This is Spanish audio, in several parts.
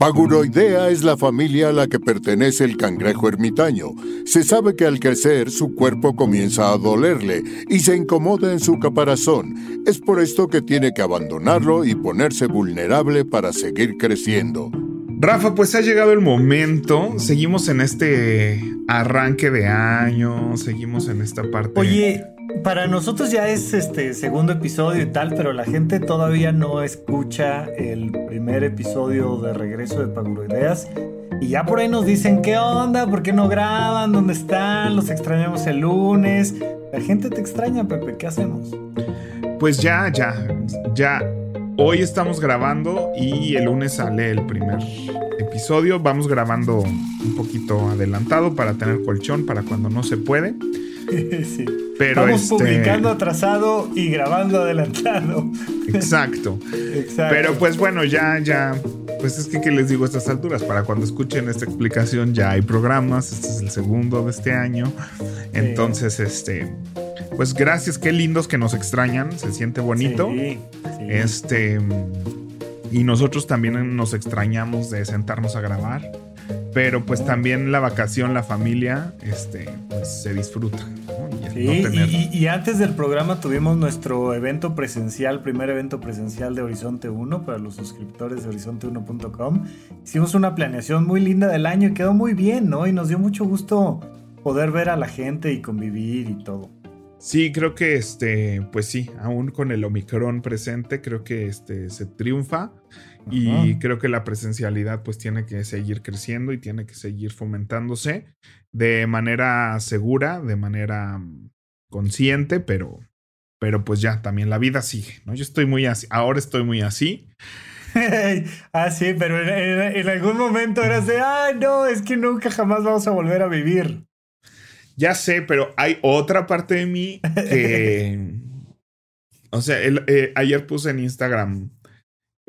Paguroidea es la familia a la que pertenece el cangrejo ermitaño. Se sabe que al crecer su cuerpo comienza a dolerle y se incomoda en su caparazón. Es por esto que tiene que abandonarlo y ponerse vulnerable para seguir creciendo. Rafa, pues ha llegado el momento. Seguimos en este arranque de año, seguimos en esta parte. Oye, para nosotros ya es este segundo episodio y tal, pero la gente todavía no escucha el primer episodio de regreso de Paguroideas. Y ya por ahí nos dicen, ¿qué onda? ¿Por qué no graban? ¿Dónde están? Los extrañamos el lunes. La gente te extraña, Pepe. ¿Qué hacemos? Pues ya, ya, ya. Hoy estamos grabando y el lunes sale el primer episodio. Vamos grabando un poquito adelantado para tener colchón para cuando no se puede. sí. Pero Vamos este, publicando atrasado y grabando adelantado. Exacto. Exacto. Pero pues bueno, ya, ya. Pues es que, ¿qué les digo a estas alturas? Para cuando escuchen esta explicación, ya hay programas. Este es el segundo de este año. Entonces, este. Pues gracias, qué lindos que nos extrañan. Se siente bonito. Sí, Este. Y nosotros también nos extrañamos de sentarnos a grabar. Pero pues también la vacación, la familia, este, pues se disfruta. y, antes del programa tuvimos nuestro evento presencial, primer evento presencial de Horizonte 1 para los suscriptores de horizonte1.com. Hicimos una planeación muy linda del año y quedó muy bien, ¿no? Y nos dio mucho gusto poder ver a la gente y convivir y todo. Sí, creo que este, pues sí, aún con el Omicron presente, creo que este se triunfa. Y creo que la presencialidad pues tiene que seguir creciendo y tiene que seguir fomentándose de manera segura, de manera mm, consciente, pero, pero pues ya también la vida sigue, ¿no? Yo estoy muy así, ahora estoy muy así. ah, sí, pero en, algún momento eras de, ah, no, es que nunca jamás vamos a volver a vivir. Ya sé, pero hay otra parte de mí que... o sea, eh, ayer puse en Instagram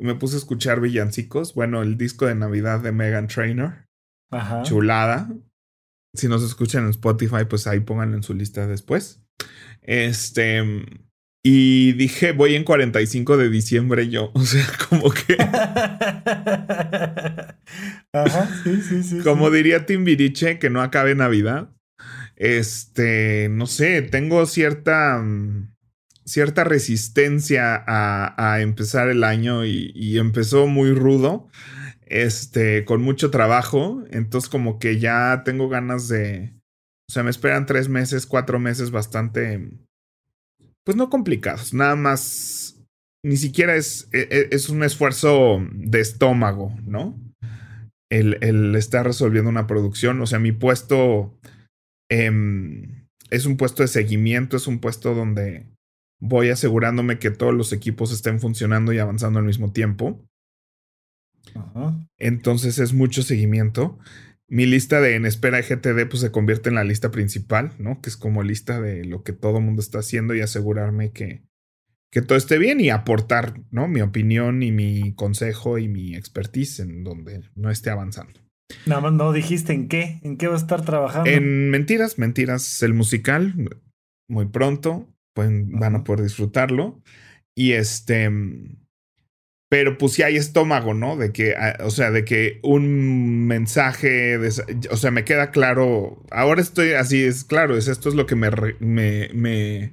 me puse a escuchar villancicos. Bueno, el disco de Navidad de Megan Trainor. Ajá. Chulada. Si nos escuchan en Spotify, pues ahí pónganlo en su lista después. Este. Y dije, voy en 45 de diciembre yo. O sea, como que. Ajá, sí, sí, sí. Como diría Timbiriche, que no acabe Navidad. Este, no sé, tengo cierta mm, cierta resistencia a, empezar el año y, empezó muy rudo, este, con mucho trabajo, entonces como que ya tengo ganas de, o sea, me esperan tres meses, cuatro meses bastante, pues no complicados, nada más, ni siquiera es, e, e, es, un esfuerzo de estómago, ¿no? El, el, estar resolviendo una producción, o sea, mi puesto... Em, es un puesto de seguimiento, es un puesto donde voy asegurándome que todos los equipos estén funcionando y avanzando al mismo tiempo. Entonces es mucho seguimiento. Mi lista de en espera GTD pues se convierte en la lista principal, ¿no? Que es como lista de lo que todo el mundo está haciendo y asegurarme que, que todo esté bien y aportar, ¿no? Mi opinión y mi consejo y mi expertise en donde no esté avanzando. Nada más no dijiste en qué, en qué va a estar trabajando. En Mentiras, Mentiras, el musical, muy pronto van a poder disfrutarlo. Y este, pero pues si hay estómago, ¿no? De que, ah, o sea, de que un mensaje, o sea, me queda claro, ahora estoy así, es claro, es esto es lo que me, me, me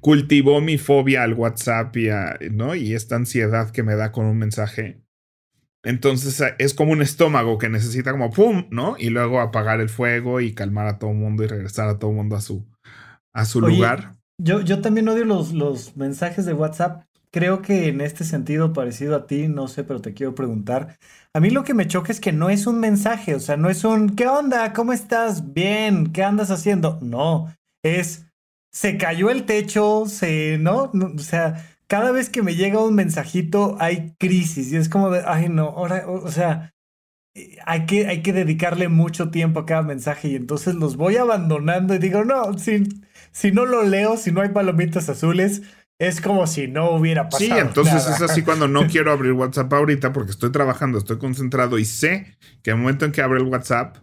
cultivó mi fobia al WhatsApp y, ¿no? y esta ansiedad que me da con un mensaje. Entonces ah, es como un estómago que necesita como pum, ¿no? Y luego apagar el fuego y calmar a todo el mundo y regresar a todo el mundo a su, a su lugar. Yo, yo también odio los, los mensajes de WhatsApp. Creo que en este sentido, parecido a ti, no sé, pero te quiero preguntar. A mí lo que me choca es que no es un mensaje, o sea, no es un ¿qué onda? ¿Cómo estás? Bien, ¿qué andas haciendo? No, es se cayó el techo, se, ¿no? O sea, cada vez que me llega un mensajito hay crisis y es como de, ay, no, ahora, o sea, hay que, hay que dedicarle mucho tiempo a cada mensaje y entonces los voy abandonando y digo, no, sin si no lo leo, si no hay palomitas azules, es como si no hubiera pasado. Sí, entonces es así cuando no quiero abrir WhatsApp ahorita porque estoy trabajando, estoy concentrado y sé que el momento en que abro el WhatsApp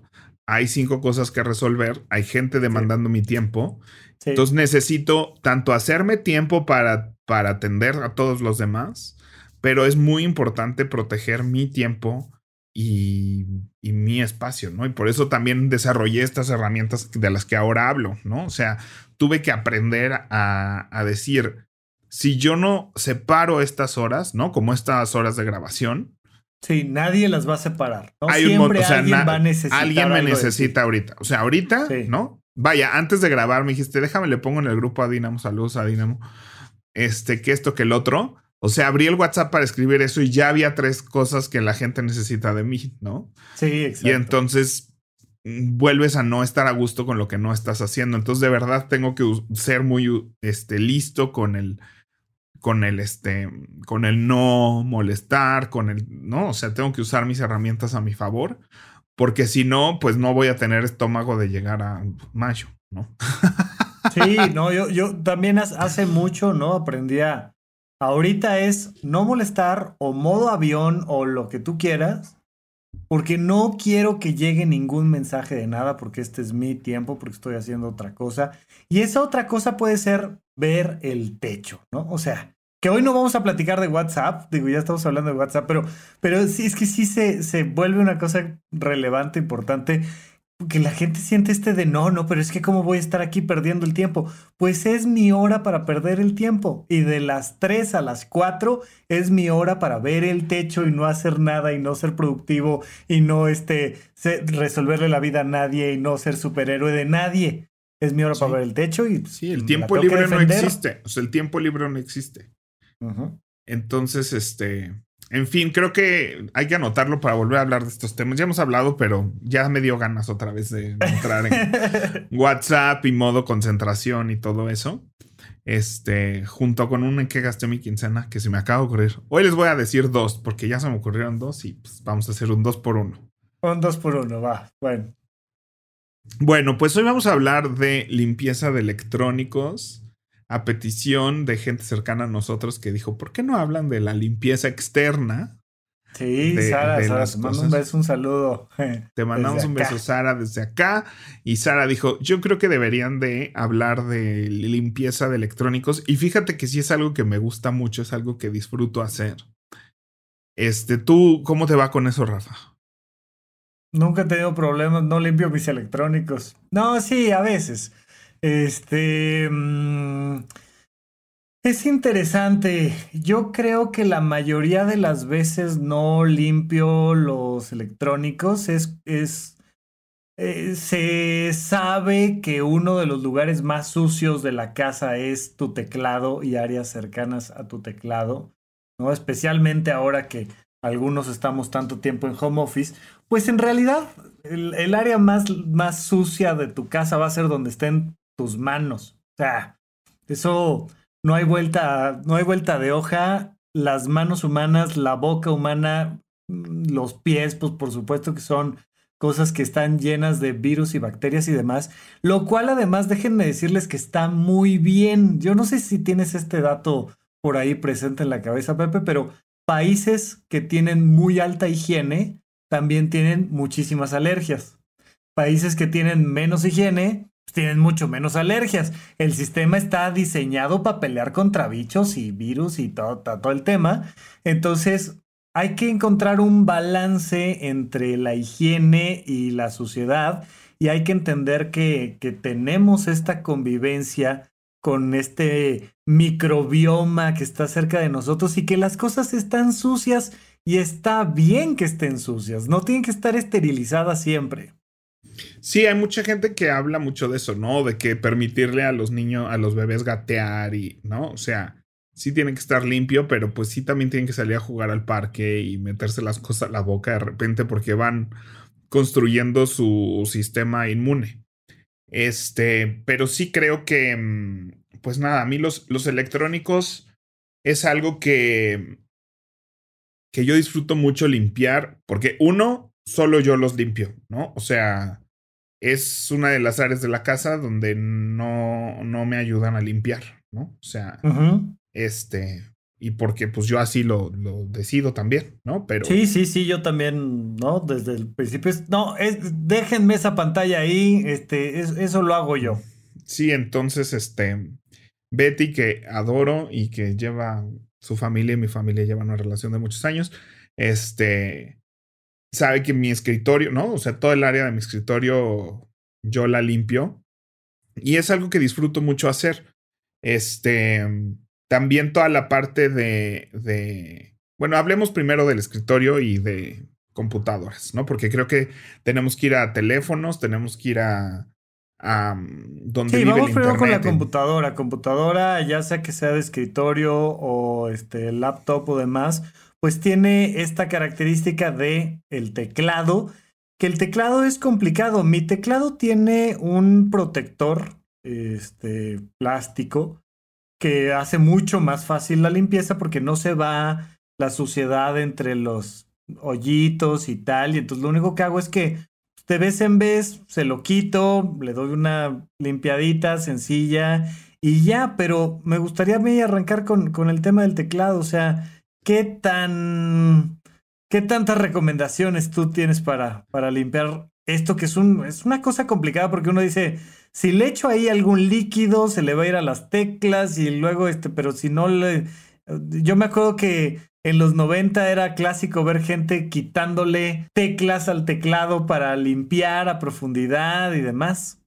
hay cinco cosas que resolver, hay gente demandando mi tiempo. Entonces necesito tanto hacerme tiempo para, para atender a todos los demás, pero es muy importante proteger mi tiempo y, mi espacio, ¿no? Y por eso también desarrollé estas herramientas de las que ahora hablo, ¿no? O sea, tuve que aprender a, a decir, si yo no separo estas horas, ¿no? Como estas horas de grabación, Sí, nadie las va a separar. ¿no? Hay Siempre un, o sea, alguien va a necesitar. Alguien me necesita ahorita. O sea, ahorita, ¿no? Vaya, antes de grabar me dijiste, déjame, le pongo en el grupo a Dinamo, saludos a Dinamo. Este, que esto, que el otro. O sea, abrí el WhatsApp para escribir eso y ya había tres cosas que la gente necesita de mí, ¿no? Sí, exacto. Y entonces mm, vuelves a no estar a gusto con lo que no estás haciendo. Entonces, de verdad, tengo que ser muy este, listo con el, con el, este, con el no molestar, con el, no, o sea, tengo que usar mis herramientas a mi favor, porque si no, pues no voy a tener estómago de llegar a mayo, ¿no? Sí, no, yo, yo también hace mucho, ¿no? Aprendí a Ahorita es no molestar o modo avión o lo que tú quieras, porque no quiero que llegue ningún mensaje de nada, porque este es mi tiempo, porque estoy haciendo otra cosa. Y esa otra cosa puede ser ver el techo, ¿no? O sea, que hoy no vamos a platicar de WhatsApp, digo, ya estamos hablando de WhatsApp, pero, pero sí es que sí se, se vuelve una cosa relevante, importante que la gente siente este de no, no, pero es que cómo voy a estar aquí perdiendo el tiempo. Pues es mi hora para perder el tiempo. Y de las 3 a las 4 es mi hora para ver el techo y no hacer nada y no ser productivo y no este, resolverle la vida a nadie y no ser superhéroe de nadie. Es mi hora para ver el techo y... Sí, el tiempo libre no existe. O sea, el tiempo libre no existe. Entonces, este... En fin, creo que hay que anotarlo para volver a hablar de estos temas. Ya hemos hablado, pero ya me dio ganas otra vez de entrar en WhatsApp y modo concentración y todo eso. Este, junto con un en que gasté mi quincena que se me acaba de ocurrir. Hoy les voy a decir dos, porque ya se me ocurrieron dos y pues vamos a hacer un dos por uno. Un dos por uno, va. Bueno. Bueno, pues hoy vamos a hablar de limpieza de electrónicos a petición de gente cercana a nosotros que dijo, ¿por qué no hablan de la limpieza externa? Sí, Sara, Sara te mando un beso, un saludo. Te mandamos un beso, Sara, desde acá. Y Sara dijo, yo creo que deberían de hablar de limpieza de electrónicos. Y fíjate que sí es algo que me gusta mucho, es algo que disfruto hacer. Este, ¿tú cómo te va con eso, Rafa? Nunca he tenido problemas, no limpio mis electrónicos. No, sí, a veces. Este... Mm, es interesante. Yo creo que la mayoría de las veces no limpio los electrónicos. Es, es eh, se sabe que uno de los lugares más sucios de la casa es tu teclado y áreas cercanas a tu teclado, ¿no? Especialmente ahora que algunos estamos tanto tiempo en home office, pues en realidad el, el área más, más sucia de tu casa va a ser donde estén tus manos. O sea, eso no hay vuelta, no hay vuelta de hoja. Las manos humanas, la boca humana, mm, los pies, pues por supuesto que son cosas que están llenas de virus y bacterias y demás, lo cual además déjenme decirles que está muy bien. Yo no sé si tienes este dato por ahí presente en la cabeza, Pepe, pero países que tienen muy alta higiene también tienen muchísimas alergias. Países que tienen menos higiene tienen mucho menos alergias. El sistema está diseñado para pelear contra bichos y virus y todo, todo, el tema. Entonces, hay que encontrar un balance entre la higiene y la suciedad y hay que entender que, que tenemos esta convivencia con este microbioma que está cerca de nosotros y que las cosas están sucias y está bien que estén sucias, no tienen que estar esterilizadas siempre. Sí, hay mucha gente que habla mucho de eso, ¿no? De que permitirle a los niños, a los bebés gatear y, ¿no? O sea, sí tienen que estar limpio, pero pues sí también tienen que salir a jugar al parque y meterse las cosas a la boca de repente porque van construyendo su sistema inmune. Este, pero sí creo que, mm, pues nada, a mí los, los electrónicos es algo que, que yo disfruto mucho limpiar porque uno, solo yo los limpio, ¿no? O sea, es una de las áreas de la casa donde no, no me ayudan a limpiar, ¿no? O sea, este, y porque pues yo así lo, lo, decido también, ¿no? Pero... Sí, sí, sí, yo también, ¿no? Desde el principio, no, es, déjenme esa pantalla ahí, este, eso lo hago yo. Sí, entonces, este, Betty, que adoro y que lleva su familia y mi familia llevan una relación de muchos años, este, sabe que mi escritorio, ¿no? O sea, todo el área de mi escritorio yo la limpio. Y es algo que disfruto mucho hacer. Este, también toda la parte de, de, bueno, hablemos primero del escritorio y de computadoras, ¿no? Porque creo que tenemos que ir a teléfonos, tenemos que ir a, a donde sí, vive vamos el primero con la computadora. Computadora, ya sea que sea de escritorio o este laptop o demás, pues tiene esta característica de el teclado, que el teclado es complicado. Mi teclado tiene un protector este plástico que hace mucho más fácil la limpieza porque no se va la suciedad entre los hoyitos y tal, y entonces lo único que hago es que de vez en vez se lo quito, le doy una limpiadita sencilla y ya, pero me gustaría a mí arrancar con, con el tema del teclado, o sea, ¿qué tan... ¿Qué tantas recomendaciones tú tienes para, para limpiar esto que es, un, es una cosa complicada porque uno dice, si le echo ahí algún líquido, se le va a ir a las teclas y luego este, pero si no le... Yo me acuerdo que en los 90 era clásico ver gente quitándole teclas al teclado para limpiar a profundidad y demás.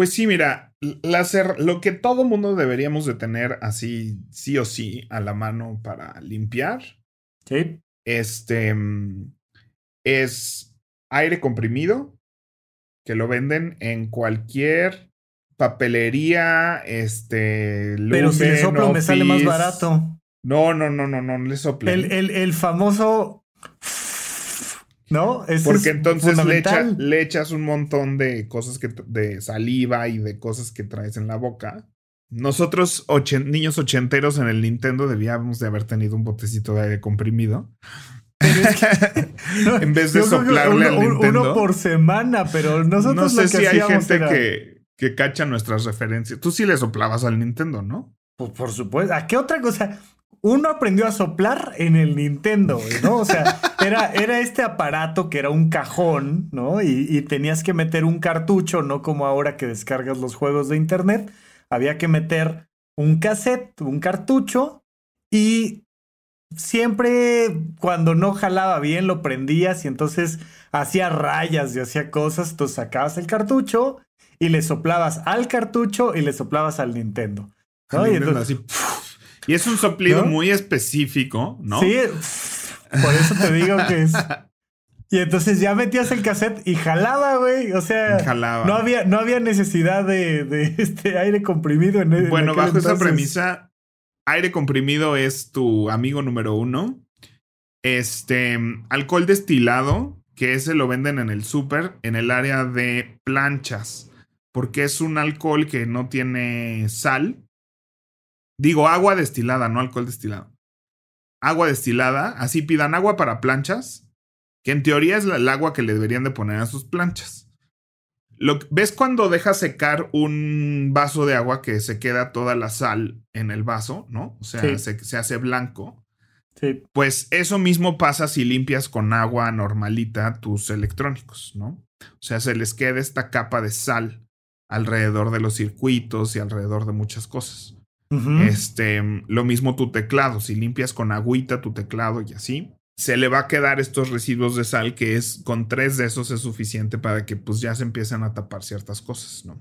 Pues sí, mira, láser, lo que todo mundo deberíamos de tener así, sí o sí, a la mano para limpiar, Sí. este, mm, es aire comprimido, que lo venden en cualquier papelería, este, Pero si le Lumen, soplo me sale más barato. No, no, no, no, no, no le. El, el, el famoso... ¿No? Ese Porque es entonces le, echa- fundamental. le echas un montón de cosas que de saliva y de cosas que traes en la boca. Nosotros, niños ochenteros en el Nintendo, debíamos de haber tenido un botecito de aire comprimido. en vez de soplarle uno, al Nintendo. uno por semana, pero nosotros no sé lo que si hay gente era- que, que cacha nuestras referencias. Tú sí le soplabas al Nintendo, ¿no? Pues por supuesto. ¿A qué otra cosa? Uno aprendió a soplar en el Nintendo, güey, ¿no? O sea, era, era este aparato que era un cajón, ¿no? Y, y tenías que meter un cartucho, no como ahora que descargas los juegos de internet. Había que meter un cassette, un cartucho, y siempre cuando no jalaba bien lo prendías y entonces hacía rayas y hacía cosas. Entonces sacabas el cartucho y le soplabas al cartucho y le soplabas al Nintendo. Y entonces- así, y es un soplido ¿No? muy específico, ¿no? Sí, por eso te digo que es. Y entonces ya metías el cassette y jalaba, güey. O sea, Jalaba. no había, no había necesidad de, de este aire comprimido en, en Bueno, bajo esa premisa, aire comprimido es tu amigo número uno. Este, alcohol destilado, que ese lo venden en el súper, en el área de planchas, porque es un alcohol que no tiene sal. Digo, agua destilada, no alcohol destilado. Agua destilada, así pidan agua para planchas, que en teoría es el agua que le deberían de poner a sus planchas. Lo, ¿Ves cuando dejas secar un vaso de agua que se queda toda la sal en el vaso, ¿no? O sea, Sí. se, se hace blanco. Sí. Pues eso mismo pasa si limpias con agua normalita tus electrónicos, ¿no? O sea, se les queda esta capa de sal alrededor de los circuitos y alrededor de muchas cosas. Este, lo mismo tu teclado, si limpias con agüita tu teclado y así, se le va a quedar estos residuos de sal que es con tres de esos es suficiente para que pues ya se empiecen a tapar ciertas cosas, ¿no?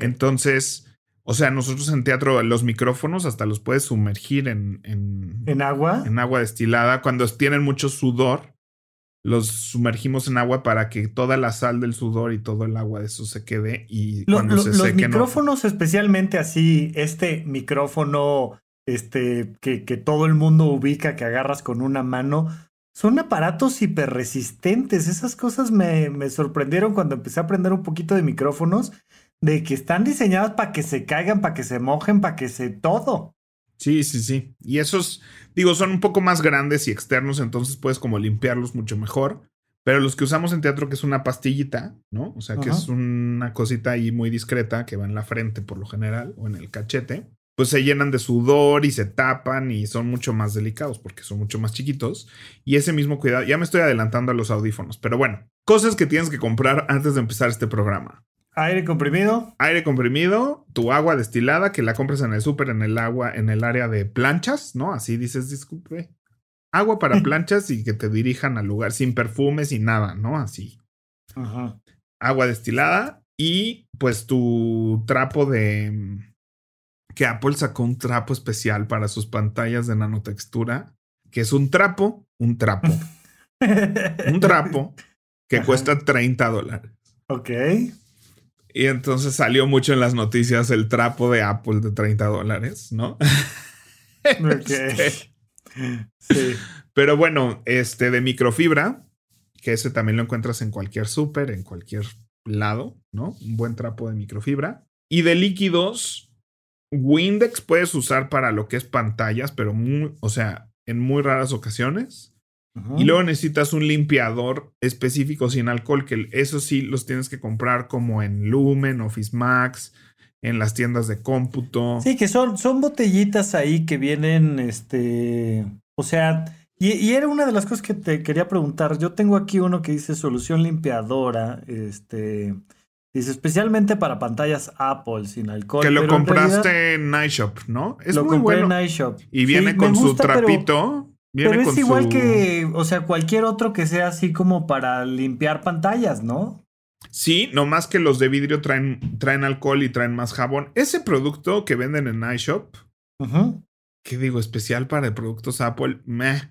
Entonces, o sea, nosotros en teatro los micrófonos hasta los puedes sumergir en, en, ¿En agua? en agua destilada. Cuando tienen mucho sudor, los sumergimos en agua para que toda la sal del sudor y todo el agua de eso se quede y Lo- cuando lo- se los seque no- micrófonos, especialmente así, este micrófono este, que, que todo el mundo ubica, que agarras con una mano, son aparatos hiperresistentes. Esas cosas me, me sorprendieron cuando empecé a aprender un poquito de micrófonos, de que están diseñados para que se caigan, para que se mojen, para que se todo. Sí, sí, sí. Y esos, digo, son un poco más grandes y externos, entonces puedes como limpiarlos mucho mejor. Pero los que usamos en teatro, que es una pastillita, ¿no? O sea, que es una cosita ahí muy discreta que va en la frente por lo general o en el cachete, pues se llenan de sudor y se tapan y son mucho más delicados porque son mucho más chiquitos. Y ese mismo cuidado, ya me estoy adelantando a los audífonos, pero bueno, cosas que tienes que comprar antes de empezar este programa. Aire comprimido. Aire comprimido, tu agua destilada que la compras en el súper, en el agua, en el área de planchas, ¿no? Así dices, disculpe. agua para planchas y que te dirijan al lugar sin perfumes y nada, ¿no? Así. Ajá. Agua destilada y pues tu trapo de... Que Apple sacó un trapo especial para sus pantallas de nanotextura, que es un trapo, un trapo, un trapo que Ajá. cuesta 30 dólares. Ok. Y entonces salió mucho en las noticias el trapo de Apple de 30 dólares, ¿no? Este, Sí. Pero bueno, este de microfibra, que ese también lo encuentras en cualquier súper, en cualquier lado, ¿no? Un buen trapo de microfibra. Y de líquidos, Windex puedes usar para lo que es pantallas, pero muy, o sea, en muy raras ocasiones. Ajá. Y luego necesitas un limpiador específico sin alcohol, que eso sí los tienes que comprar como en Lumen, Office Max, en las tiendas de cómputo. Sí, que son, son botellitas ahí que vienen, este, o sea, y, y era una de las cosas que te quería preguntar. Yo tengo aquí uno que dice solución limpiadora, este, dice especialmente para pantallas Apple sin alcohol. que lo pero en compraste realidad en iShop, ¿no? Es lo muy compré bueno. en iShop. Y viene Sí, con su trapito. Viene Pero, es igual su- que, o sea, cualquier otro que sea así como para limpiar pantallas, ¿no? Sí, nomás que los de vidrio traen, traen alcohol y traen más jabón. Ese producto que venden en iShop, Ujú. ¿qué digo? Especial para productos Apple, meh,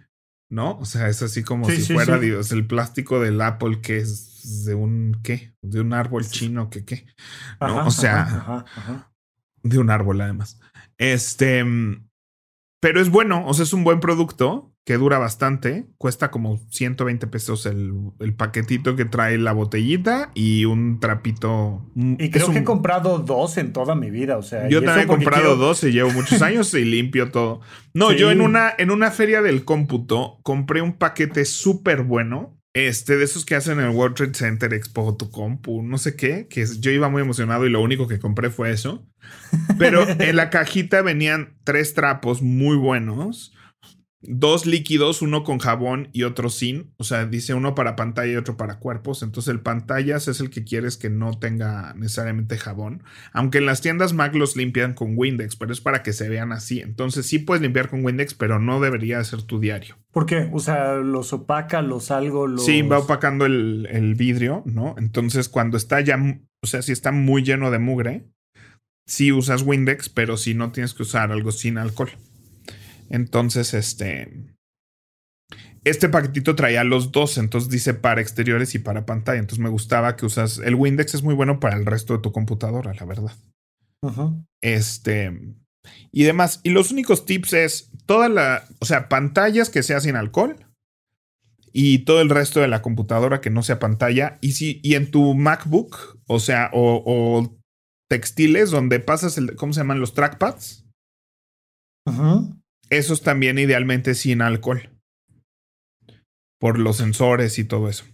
¿no? O sea, es así como Sí, si sí, fuera, sí. Dios, el plástico del Apple que es de un, ¿qué? De un árbol chino, que qué? ¿No? Ajá, o sea, ajá, ajá, ajá. de un árbol además. Este, mm, pero es bueno, o sea, es un buen producto que dura bastante. Cuesta como 120 pesos el, el paquetito que trae la botellita y un trapito. un- Y creo que he comprado dos en toda mi vida, o sea. Yo también he comprado quiero- dos y llevo muchos años y limpio todo. No, Sí. yo en una, en una feria del cómputo compré un paquete súper bueno. Este, de esos que hacen en el World Trade Center Expo tu compu, no sé qué, que yo iba muy emocionado y lo único que compré fue eso. Pero en la cajita venían tres trapos muy buenos, dos líquidos, uno con jabón y otro sin. O sea, dice uno para pantalla y otro para cuerpos. Entonces el pantallas es el que quieres que no tenga necesariamente jabón. Aunque en las tiendas Mac los limpian con Windex, pero es para que se vean así. Entonces sí puedes limpiar con Windex, pero no debería ser tu diario. ¿Por qué? O sea, los opaca, los algo, los. Sí, va opacando el, el vidrio, ¿no? Entonces cuando está ya, o sea, si está muy lleno de mugre, sí usas Windex, pero si no tienes que usar algo sin alcohol. Entonces, este... Este paquetito traía los dos, entonces dice para exteriores y para pantalla. Entonces me gustaba que usas... El Windex es muy bueno para el resto de tu computadora, la verdad. Este. Y demás. Y los únicos tips es toda la. O sea, pantallas que sea sin alcohol. Y todo el resto de la computadora que no sea pantalla. Y si, y en tu MacBook, o sea, o, o textiles donde pasas el. ¿Cómo se llaman? Los trackpads. Ujú. Esos también idealmente sin alcohol. Por los sensores y todo eso.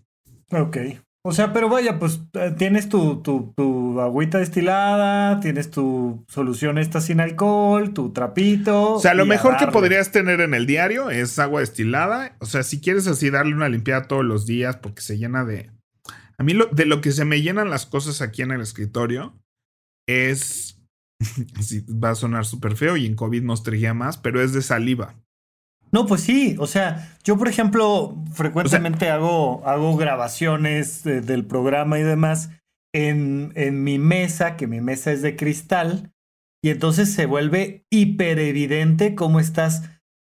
Ok. O sea, pero vaya, pues eh, tienes tu, tu, tu agüita destilada, tienes tu solución esta sin alcohol, tu trapito. O sea, lo mejor que podrías tener en el diario es agua destilada. O sea, si quieres así darle una limpiada todos los días porque se llena de... A mí lo, de lo que se me llenan las cosas aquí en el escritorio es... sí, va a sonar súper feo y en COVID nos traía más, pero es de saliva. No, pues sí, o sea, yo por ejemplo frecuentemente hago, hago grabaciones del programa y demás en, en mi mesa, que mi mesa es de cristal, y entonces se vuelve hiper evidente cómo estás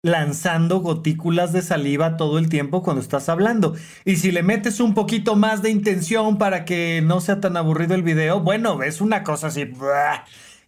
lanzando gotículas de saliva todo el tiempo cuando estás hablando. Y si le metes un poquito más de intención para que no sea tan aburrido el video, bueno, ves una cosa así.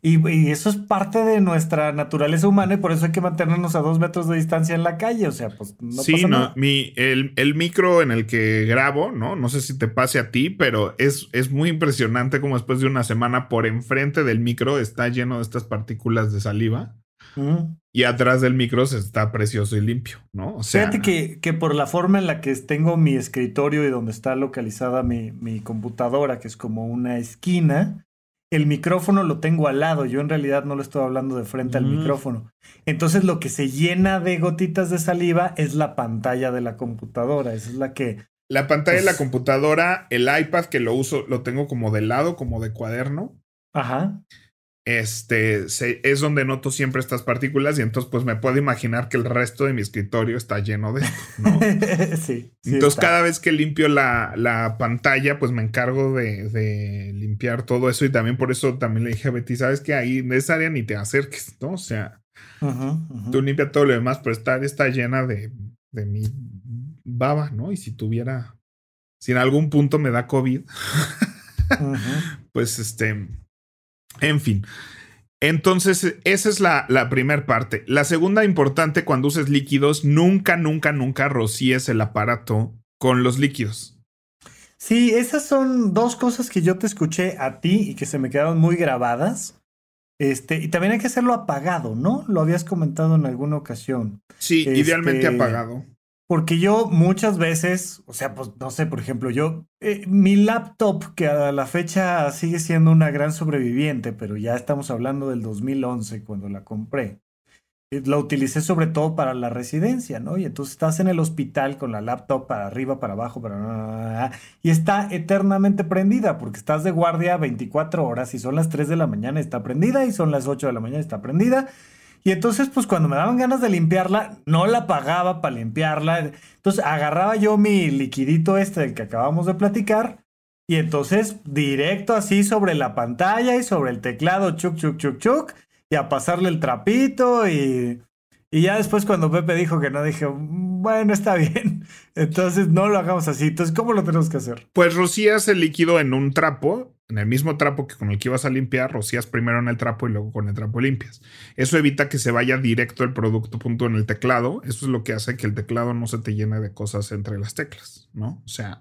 Y, y eso es parte de nuestra naturaleza humana y por eso hay que mantenernos a dos metros de distancia en la calle. O sea, pues no sí, pasa no, nada. mi, el, el micro en el que grabo, ¿no? No sé si te pase a ti, pero es, es muy impresionante como después de una semana por enfrente del micro está lleno de estas partículas de saliva. Mm. Y atrás del micro se está precioso y limpio, ¿no? O sea, Fíjate que, que por la forma en la que tengo mi escritorio y donde está localizada mi, mi computadora, que es como una esquina, el micrófono lo tengo al lado. Yo en realidad no lo estoy hablando de frente al Mm. micrófono. Entonces lo que se llena de gotitas de saliva es la pantalla de la computadora. Esa es la que... la pantalla de la computadora, el iPad que lo uso, lo tengo como de lado, como de cuaderno. Ajá. Este es donde noto siempre estas partículas y entonces pues me puedo imaginar que el resto de mi escritorio está lleno de esto, ¿no? sí, Entonces cada vez que limpio la, pantalla pues me encargo de, limpiar todo eso y también por eso también le dije a Betty, sabes que ahí en esa área ni te acerques, ¿no? O sea, tú limpia todo lo demás, pero esta área está llena de, de mi baba, ¿no? Y si tuviera, si en algún punto me da COVID, pues este en fin. Entonces, esa es la, la primera parte. La segunda importante cuando uses líquidos, nunca, nunca, nunca rocíes el aparato con los líquidos. Sí, esas son dos cosas que yo te escuché a ti y que se me quedaron muy grabadas. Este, y también hay que hacerlo apagado, ¿no? Lo habías comentado en alguna ocasión. Sí, idealmente este, apagado. Porque yo muchas veces, o sea, pues no sé, por ejemplo, yo, eh, mi laptop, que a la fecha sigue siendo una gran sobreviviente, pero ya estamos hablando del 2011 cuando la compré, eh, la utilicé sobre todo para la residencia, ¿no? Y entonces estás en el hospital con la laptop para arriba, para abajo, para... Y está eternamente prendida porque estás de guardia 24 horas y son las 3 de la mañana está prendida y son las 8 de la mañana está prendida y entonces, pues cuando me daban ganas de limpiarla, no la pagaba para limpiarla. Entonces agarraba yo mi liquidito este del que acabamos de platicar. Y entonces directo así sobre la pantalla y sobre el teclado, chuc, chuc, chuc, chuc. Y a pasarle el trapito y... Y ya después cuando Pepe dijo que no, dije, bueno, está bien. Entonces no lo hagamos así. Entonces, ¿cómo lo tenemos que hacer? Pues rocías el líquido en un trapo en el mismo trapo que con el que ibas a limpiar, rocías primero en el trapo y luego con el trapo limpias. Eso evita que se vaya directo el producto punto en el teclado. Eso es lo que hace que el teclado no se te llene de cosas entre las teclas, ¿no? O sea,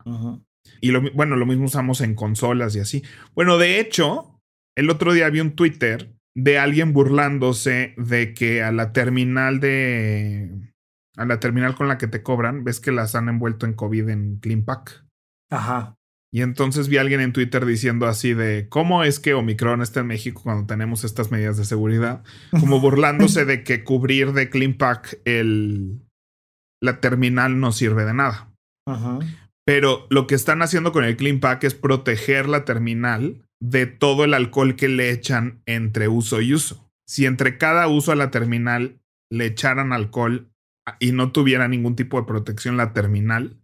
y lo, bueno, lo mismo usamos en consolas y así. Bueno, de hecho, el otro día vi un Twitter de alguien burlándose de que a la terminal de a la terminal con la que te cobran, ves que las han envuelto en COVID en Clean Pack. Ajá. Y entonces vi a alguien en Twitter diciendo así de cómo es que Omicron está en México cuando tenemos estas medidas de seguridad, como burlándose de que cubrir de Clean Pack el, la terminal no sirve de nada. Pero lo que están haciendo con el Clean Pack es proteger la terminal de todo el alcohol que le echan entre uso y uso. Si entre cada uso a la terminal le echaran alcohol y no tuviera ningún tipo de protección la terminal,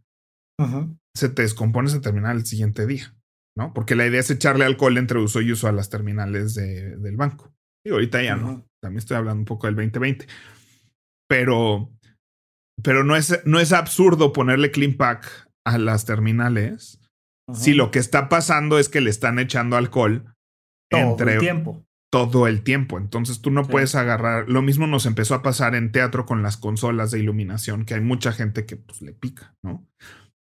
se te descompone ese terminal el siguiente día, ¿no? Porque la idea es echarle alcohol entre uso y uso a las terminales del banco. Y ahorita ya no. También estoy hablando un poco del 2020. Pero, pero no es, no es absurdo ponerle clean pack a las terminales si lo que está pasando es que le están echando alcohol todo entre el tiempo. Todo el tiempo. Entonces tú no puedes agarrar. Lo mismo nos empezó a pasar en teatro con las consolas de iluminación, que hay mucha gente que pues, le pica, ¿no?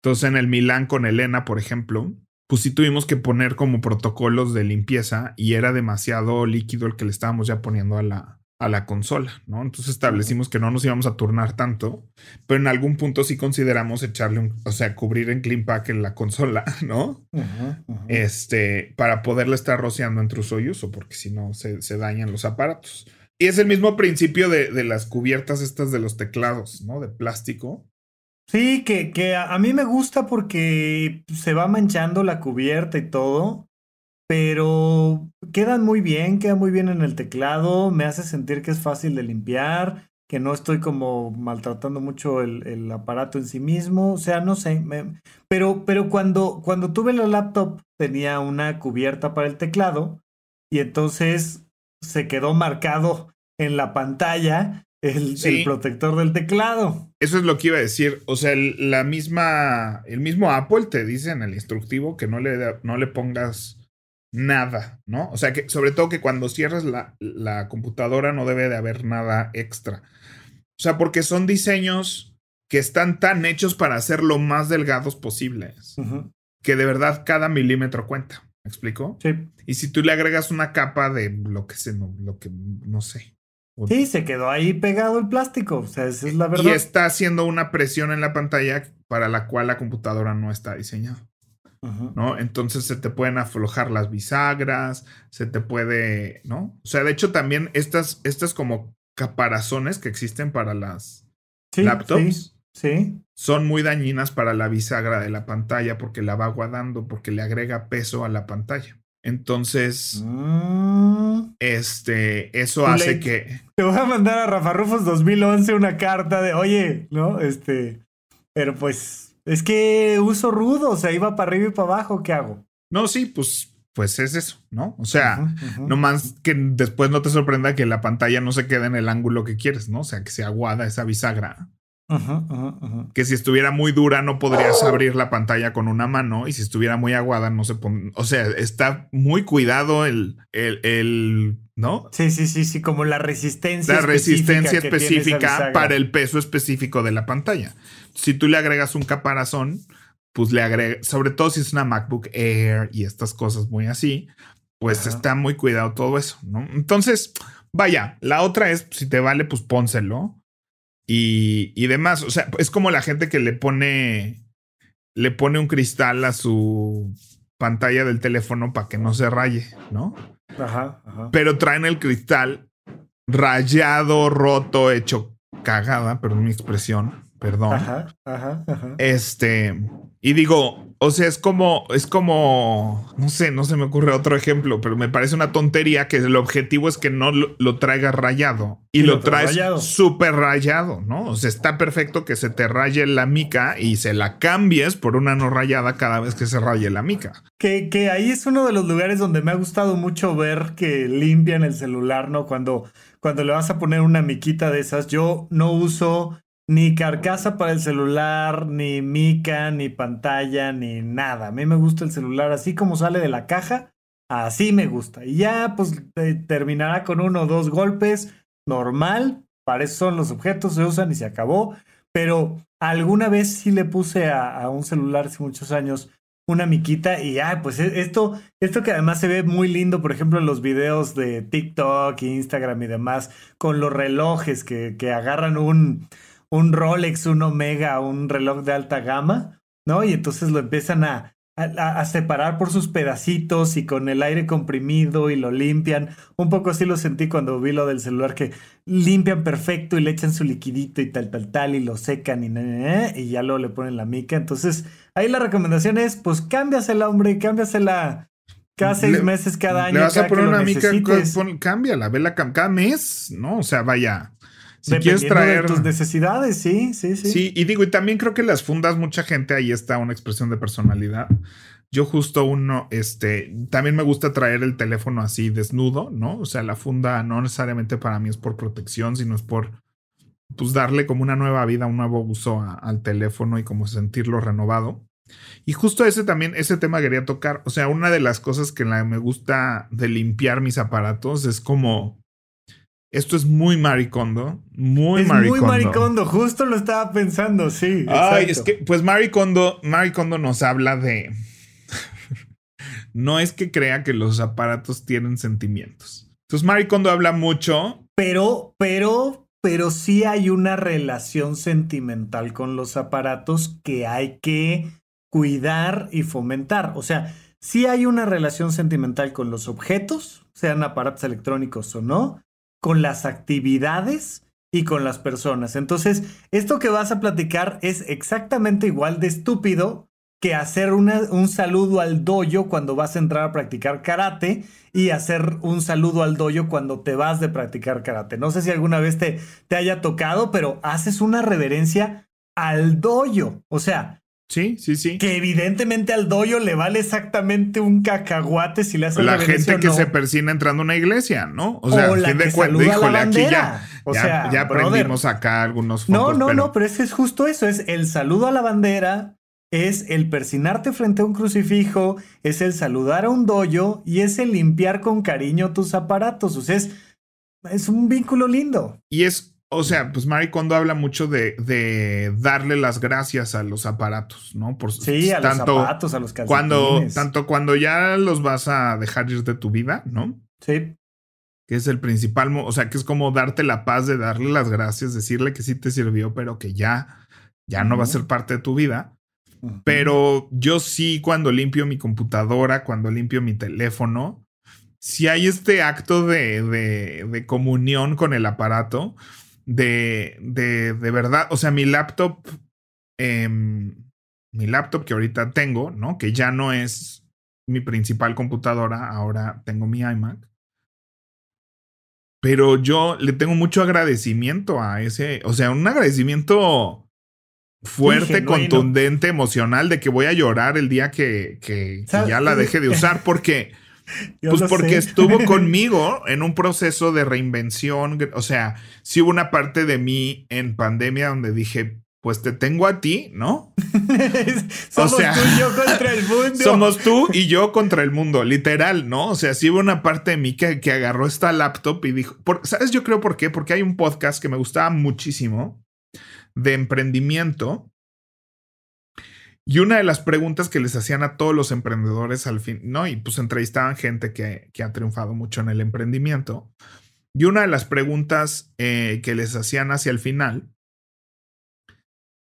Entonces, en el Milán con Elena, por ejemplo, pues sí tuvimos que poner como protocolos de limpieza y era demasiado líquido el que le estábamos ya poniendo a la, a la consola, ¿no? Entonces establecimos que no nos íbamos a turnar tanto, pero en algún punto sí consideramos echarle un, o sea, cubrir en clean pack en la consola, ¿no? Este, para poderle estar rociando entre uso y uso, porque si no se, se, dañan los aparatos. Y es el mismo principio de, de las cubiertas estas de los teclados, ¿no? De plástico. Sí, que, que a mí me gusta porque se va manchando la cubierta y todo, pero quedan muy bien, quedan muy bien en el teclado, me hace sentir que es fácil de limpiar, que no estoy como maltratando mucho el, el aparato en sí mismo, o sea, no sé, pero, pero cuando, cuando tuve la laptop tenía una cubierta para el teclado y entonces se quedó marcado en la pantalla el, protector del teclado. Eso es lo que iba a decir. O sea, el, la misma, el mismo Apple te dice en el instructivo que no le, no le pongas nada, ¿no? O sea, que sobre todo que cuando cierres la, la computadora no debe de haber nada extra. O sea, porque son diseños que están tan hechos para ser lo más delgados posibles, que de verdad cada milímetro cuenta. ¿Me explico? Sí. Y si tú le agregas una capa de lo que se, no, lo que no sé, Sí, se quedó ahí pegado el plástico. O sea, esa es la verdad. Y está haciendo una presión en la pantalla para la cual la computadora no está diseñada. ¿No? Entonces se te pueden aflojar las bisagras, se te puede, ¿no? O sea, de hecho, también estas, estas como caparazones que existen para las laptops. Sí, Son muy dañinas para la bisagra de la pantalla porque la va guardando, porque le agrega peso a la pantalla. Entonces, mm. este, eso hace que... Te voy a mandar a Rafa Rufus 2011 una carta de, oye, ¿no? Este, pero pues, es que uso rudo, o sea, iba para arriba y para abajo, ¿qué hago? No, sí, pues pues es eso, ¿no? O sea, no más que después no te sorprenda que la pantalla no se quede en el ángulo que quieres, ¿no? O sea, que se aguada esa bisagra. Que si estuviera muy dura no podrías abrir la pantalla con una mano y si estuviera muy aguada no se pone, o sea, está muy cuidado el, el, el, ¿no? Sí, sí, sí, sí, como la resistencia. La resistencia específica para el peso específico de la pantalla. Si tú le agregas un caparazón, pues le agrega, sobre todo si es una MacBook Air y estas cosas muy así, pues está muy cuidado todo eso, ¿no? Entonces, vaya, la otra es, si te vale, pues pónselo y, y demás. O sea, es como la gente que le pone, le pone un cristal a su pantalla del teléfono para que no se raye, ¿no? Ajá, ajá. Pero traen el cristal rayado, roto, hecho cagada, perdón mi expresión, perdón. Ajá, ajá, ajá. Este, y digo, o sea, es como, es como, no sé, no se me ocurre otro ejemplo, pero me parece una tontería que el objetivo es que no lo, traigas rayado y, lo, traes súper rayado, ¿no? O sea, está perfecto que se te raye la mica y se la cambies por una no rayada cada vez que se raye la mica. Que, que ahí es uno de los lugares donde me ha gustado mucho ver que limpian el celular, ¿no? Cuando, cuando le vas a poner una miquita de esas, yo no uso ni carcasa para el celular, ni mica, ni pantalla, ni nada. A mí me gusta el celular así como sale de la caja, así me gusta. Y ya pues terminará con uno o dos golpes, normal, para eso son los objetos, se usan y se acabó. Pero alguna vez sí le puse a, un celular hace muchos años una miquita y ya, pues e, esto, esto que además se ve muy lindo, por ejemplo, en los videos de TikTok, Instagram y demás, con los relojes que, que agarran un, un Rolex, un Omega, un reloj de alta gama, ¿no? Y entonces lo empiezan a, a, separar por sus pedacitos y con el aire comprimido y lo limpian. Un poco así lo sentí cuando vi lo del celular que limpian perfecto y le echan su liquidito y tal, tal, tal y lo secan y, y ya luego le ponen la mica. Entonces ahí la recomendación es pues cámbiasela, hombre, cámbiasela. Cada seis meses, cada año. Le vas a poner una mica, cámbiala, vela cada mes, ¿no? O sea, vaya. Si quieres traer tus necesidades, sí, sí, sí. Sí, y digo, y también creo que las fundas, mucha gente ahí está una expresión de personalidad. Yo justo uno, este, también me gusta traer el teléfono así desnudo, ¿no? O sea, la funda no necesariamente para mí es por protección, sino es por, pues, darle como una nueva vida, un nuevo uso al teléfono y como sentirlo renovado. Y justo ese también, ese tema quería tocar. O sea, una de las cosas que me gusta de limpiar mis aparatos es como esto es muy maricondo. Muy es maricondo. Muy maricondo, justo lo estaba pensando, sí. Ay, es que, pues maricondo, maricondo nos habla de. no es que crea que los aparatos tienen sentimientos. Entonces, maricondo habla mucho. Pero, pero, pero sí hay una relación sentimental con los aparatos que hay que cuidar y fomentar. O sea, sí hay una relación sentimental con los objetos, sean aparatos electrónicos o no con las actividades y con las personas. Entonces, esto que vas a platicar es exactamente igual de estúpido que hacer un saludo al doyo cuando vas a entrar a practicar karate y hacer un saludo al doyo cuando te vas de practicar karate. No sé si alguna vez te, te haya tocado, pero haces una reverencia al doyo. O sea, Sí, sí, sí. Que evidentemente al doyo le vale exactamente un cacahuate si le hace la gente que se persina entrando a una iglesia, ¿no? O sea, la de cuenta, híjole, aquí ya, o sea, ya aprendimos acá algunos No, no, no, pero es, es justo eso, es el saludo a la bandera, es el persinarte frente a un crucifijo, es el saludar a un doyo y es el limpiar con cariño tus aparatos. O sea, es, es un vínculo lindo. Y es o sea, pues Mari Kondo habla mucho de, de, darle las gracias a los aparatos, ¿no? Por, sí, a los aparatos, a los calcetines. Cuando, tanto cuando ya los vas a dejar ir de tu vida, ¿no? Sí. Que es el principal, o sea, que es como darte la paz de darle las gracias, decirle que sí te sirvió, pero que ya, ya no va a ser parte de tu vida. Pero yo sí, cuando limpio mi computadora, cuando limpio mi teléfono, si hay este acto de, de, de comunión con el aparato, de, de, de verdad, o sea, mi laptop, eh, mi laptop que ahorita tengo, ¿no? Que ya no es mi principal computadora, ahora tengo mi iMac. Pero yo le tengo mucho agradecimiento a ese, o sea, un agradecimiento fuerte, contundente, emocional, de que voy a llorar el día que, que, ya la deje de usar, porque, pues porque estuvo conmigo en un proceso de reinvención. O sea, sí hubo una parte de mí en pandemia donde dije, pues te tengo a ti, ¿no? somos tú y yo contra el mundo. Somos tú y yo contra el mundo, literal, ¿no? O sea, sí hubo una parte de mí que, que agarró esta laptop y dijo, ¿sabes? Yo creo por qué, porque hay un podcast que me gustaba muchísimo de emprendimiento. Y una de las preguntas que les hacían a todos los emprendedores al fin, ¿no? Y pues entrevistaban gente que, que ha triunfado mucho en el emprendimiento. Y una de las preguntas eh, que les hacían hacia el final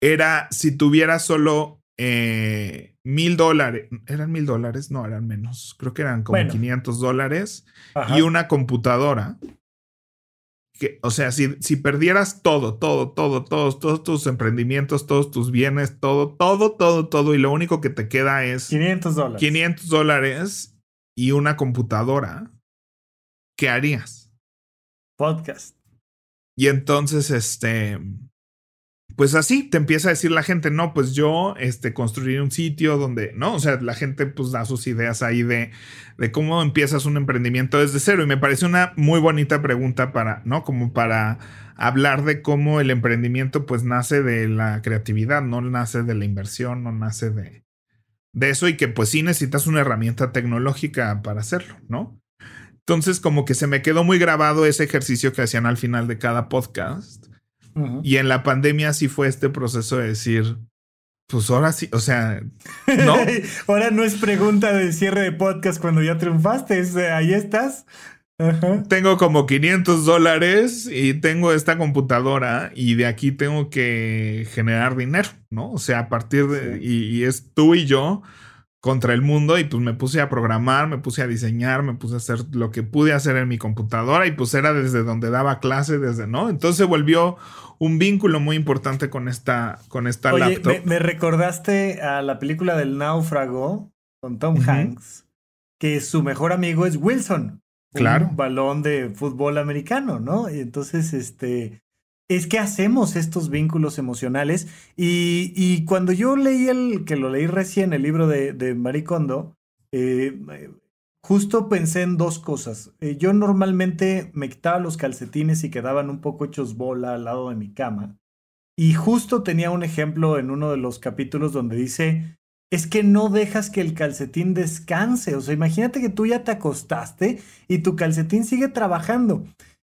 era si tuviera solo eh, mil dólares, ¿eran mil dólares? No, eran menos, creo que eran como 500 dólares y una computadora o sea, si, si perdieras todo, todo, todo, todos, todos tus emprendimientos, todos tus bienes, todo, todo, todo, todo, y lo único que te queda es 500 dólares. 500 dólares y una computadora, ¿qué harías? Podcast. Y entonces, este, pues así te empieza a decir la gente, no, pues yo este, construiré un sitio donde, ¿no? O sea, la gente pues da sus ideas ahí de, de cómo empiezas un emprendimiento desde cero. Y me parece una muy bonita pregunta para, ¿no? Como para hablar de cómo el emprendimiento pues nace de la creatividad, no nace de la inversión, no nace de, de eso y que pues sí necesitas una herramienta tecnológica para hacerlo, ¿no? Entonces como que se me quedó muy grabado ese ejercicio que hacían al final de cada podcast y en la pandemia sí fue este proceso de decir, pues ahora sí, o sea, ¿no? ahora no es pregunta de cierre de podcast cuando ya triunfaste, es, ahí estás. Tengo como 500 dólares y tengo esta computadora y de aquí tengo que generar dinero, ¿no? O sea, a partir de, y, es tú y yo contra el mundo y pues me puse a programar, me puse a diseñar, me puse a hacer lo que pude hacer en mi computadora y pues era desde donde daba clase, desde, ¿no? Entonces volvió un vínculo muy importante con esta, con esta laptop. Me, recordaste a la película del náufrago con Tom Hanks, que su mejor amigo es Wilson. Claro. Un balón de fútbol americano, ¿no? Y entonces, este, es que hacemos estos vínculos emocionales. Y, cuando yo leí el, que lo leí recién, el libro de, de Marie Kondo, eh, justo pensé en dos cosas. Eh, yo normalmente me quitaba los calcetines y quedaban un poco hechos bola al lado de mi cama. Y justo tenía un ejemplo en uno de los capítulos donde dice, es que no dejas que el calcetín descanse. O sea, imagínate que tú ya te acostaste y tu calcetín sigue trabajando.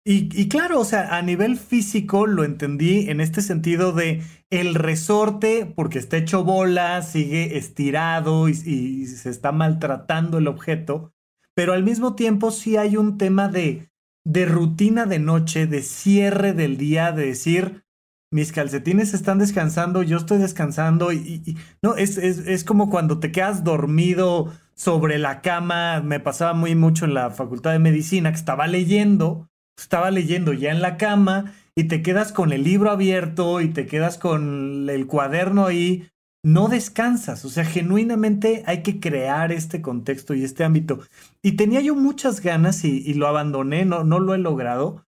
Y, claro, o sea, a nivel físico lo entendí en este sentido de el resorte, porque está hecho bola, sigue estirado y, se está maltratando el objeto, pero al mismo tiempo sí hay un tema de, de rutina de noche, de cierre del día, de decir, mis calcetines están descansando, yo estoy descansando y, no, es, es, es, como cuando te quedas dormido sobre la cama, me pasaba muy mucho en la facultad de medicina, que estaba leyendo estaba leyendo ya en la cama y te quedas con el libro abierto y te quedas con el cuaderno ahí, no descansas. O sea, genuinamente hay que crear este contexto y este ámbito. Y tenía yo muchas ganas y, lo abandoné, no, no lo he logrado,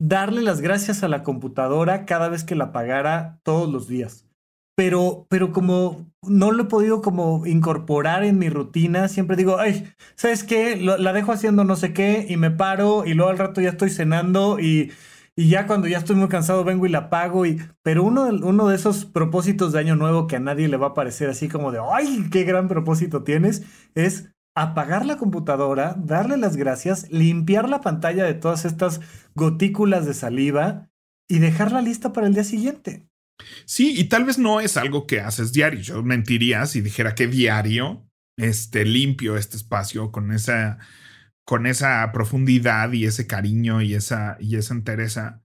darle las gracias a la computadora cada vez que la pagara todos los días. Pero, pero como no lo he podido como incorporar en mi rutina. Siempre digo, ay, ¿sabes qué? la dejo haciendo no sé qué y me paro y luego al rato ya estoy cenando y, y ya cuando ya estoy muy cansado vengo y la pago. Y, pero uno, uno de esos propósitos de año nuevo que a nadie le va a parecer así como de, ay, qué gran propósito tienes, es apagar la computadora, darle las gracias, limpiar la pantalla de todas estas gotículas de saliva y dejarla lista para el día siguiente. Sí, y tal vez no es algo que haces diario. Yo mentiría si dijera que diario este, limpio este espacio con esa, con esa profundidad y ese cariño y esa, y esa entereza.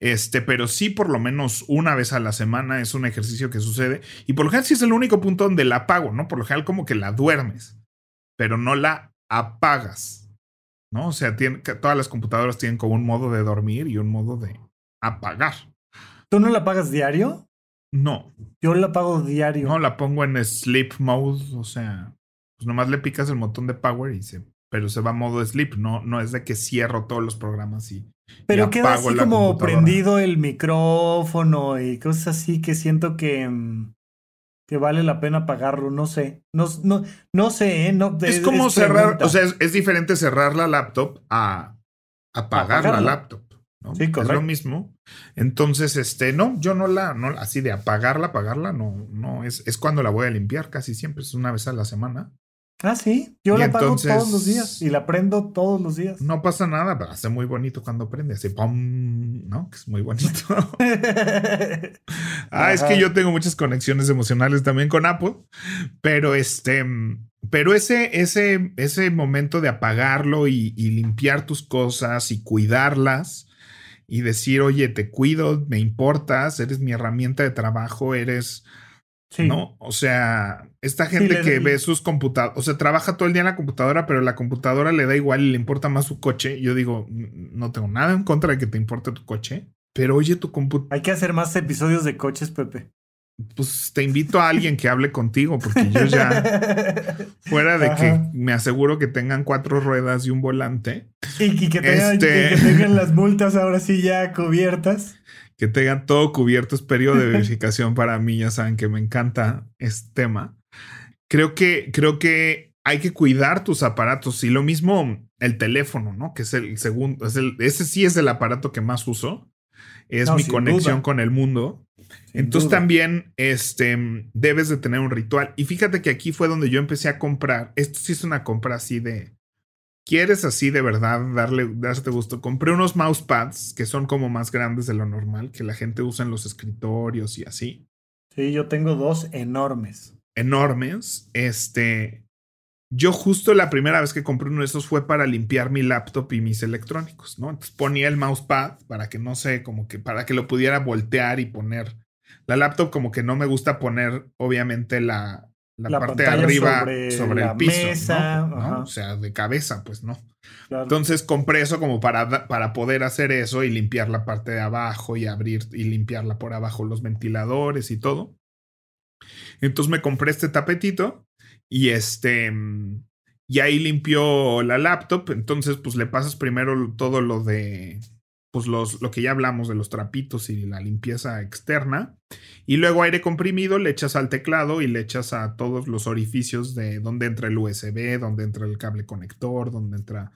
Este, pero sí, por lo menos una vez a la semana es un ejercicio que sucede. Y por lo general sí es el único punto donde la apago, ¿no? Por lo general como que la duermes, pero no la apagas, ¿no? O sea, tiene, todas las computadoras tienen como un modo de dormir y un modo de apagar. ¿Tú no la pagas diario? No. Yo la pago diario. No, la pongo en sleep mode, o sea. pues nomás le picas el botón de power y se, pero se va a modo sleep, no, no es de que cierro todos los programas y. Pero queda así como prendido el micrófono y cosas así que siento que, que vale la pena pagarlo, no sé. No, no, no sé, ¿eh? No, es como cerrar, o sea, es, diferente cerrar la laptop a apagar la laptop. ¿No? Sí, correcto. Es lo mismo. Entonces, este, no, yo no la, no, así de apagarla, apagarla, no, no, es, es cuando la voy a limpiar casi siempre, es una vez a la semana. Ah, sí, yo la apago todos los días y la prendo todos los días. No pasa nada, pero hace muy bonito cuando prende, así pum, ¿no? Que es muy bonito. ah, es que yo tengo muchas conexiones emocionales también con Apple, pero este, pero ese, ese, ese momento de apagarlo y, y limpiar tus cosas y cuidarlas y decir, oye, te cuido, me importas, eres mi herramienta de trabajo, eres ¿No? O sea, esta gente que ve sus computadoras, o sea, trabaja todo el día en la computadora, pero la computadora le da igual y le importa más su coche. Yo digo, no tengo nada en contra de que te importe tu coche, pero oye tu computadora. Hay que hacer más episodios de coches, Pepe. Pues te invito a alguien que hable contigo, porque yo ya, fuera de que me aseguro que tengan cuatro ruedas y un volante. Y, que, tengan, que este tengan las multas ahora sí ya cubiertas que tengan todo cubierto es periodo de verificación para mí, ya saben que me encanta este tema. Creo que, creo que hay que cuidar tus aparatos y lo mismo el teléfono, ¿no? Que es el segundo, es el, ese sí es el aparato que más uso, es mi conexión con el mundo. Entonces también este, debes de tener un ritual. Y fíjate que aquí fue donde yo empecé a comprar. Esto sí es una compra así de, quieres así de verdad darle, darte gusto, compré unos mousepads que son como más grandes de lo normal, que la gente usa en los escritorios y así. Sí, yo tengo dos enormes. Enormes. Este, yo justo la primera vez que compré uno de esos fue para limpiar mi laptop y mis electrónicos, ¿no? Entonces ponía el mousepad para que no sé, como que para que lo pudiera voltear y poner. La laptop como que no me gusta poner, obviamente, la, la, parte de arriba sobre, el piso, ¿no? o sea, de cabeza, pues no. Entonces compré eso como para, para poder hacer eso y limpiar la parte de abajo y abrir y limpiarla por abajo los ventiladores y todo. Entonces me compré este tapetito y este y ahí limpió la laptop. Entonces, pues le pasas primero todo lo de pues los, lo que ya hablamos de los trapitos y la limpieza externa. Y luego aire comprimido le echas al teclado y le echas a todos los orificios de donde entra el USB, donde entra el cable conector, donde entra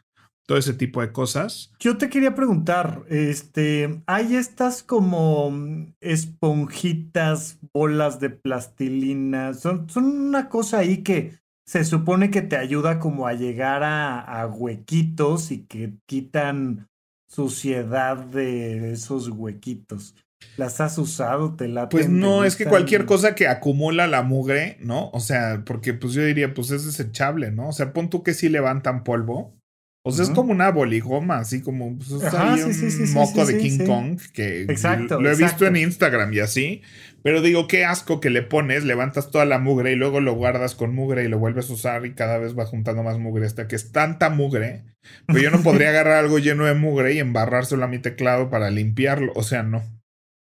todo ese tipo de cosas. Yo te quería preguntar, este, hay estas como esponjitas, bolas de plastilina, son, son una cosa ahí que se supone que te ayuda como a llegar a, a huequitos y que quitan suciedad de esos huequitos. ¿Las has usado? ¿Te la Pues no, es que cualquier cosa que acumula la mugre, ¿no? O sea, porque pues yo diría, pues es desechable, ¿no? O sea, pon tú que sí levantan polvo. O sea, es como una boligoma, así como pues, un moco de King Kong que exacto, lo he visto en Instagram y así. Pero digo, qué asco que le pones, levantas toda la mugre y luego lo guardas con mugre y lo vuelves a usar y cada vez va juntando más mugre hasta que es tanta mugre. Pues yo no podría agarrar algo lleno de mugre y embarrárselo a mi teclado para limpiarlo. O sea, no.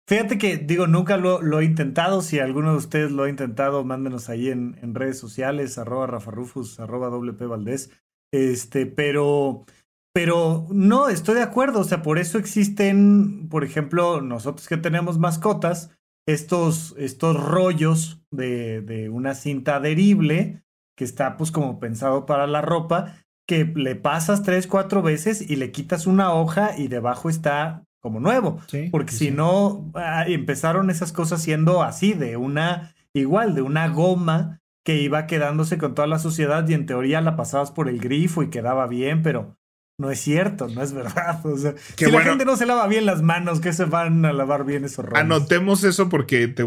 Fíjate que, digo, nunca lo, he intentado. Si alguno de ustedes lo ha intentado, mándenos ahí en, en redes sociales, arroba Rafa Rufus, arroba WP Valdés. Este, pero, pero no, estoy de acuerdo. O sea, por eso existen, por ejemplo, nosotros que tenemos mascotas, estos, estos rollos de, de una cinta adherible que está pues como pensado para la ropa, que le pasas tres, cuatro veces y le quitas una hoja y debajo está como nuevo. porque si no, ah, empezaron esas cosas siendo así, de una, igual, de una goma que iba quedándose con toda la suciedad y en teoría la pasabas por el grifo y quedaba bien, pero no es cierto, no es verdad. O sea, si la gente no se lava bien las manos, que se van a lavar bien esos rollos. Anotemos eso porque te,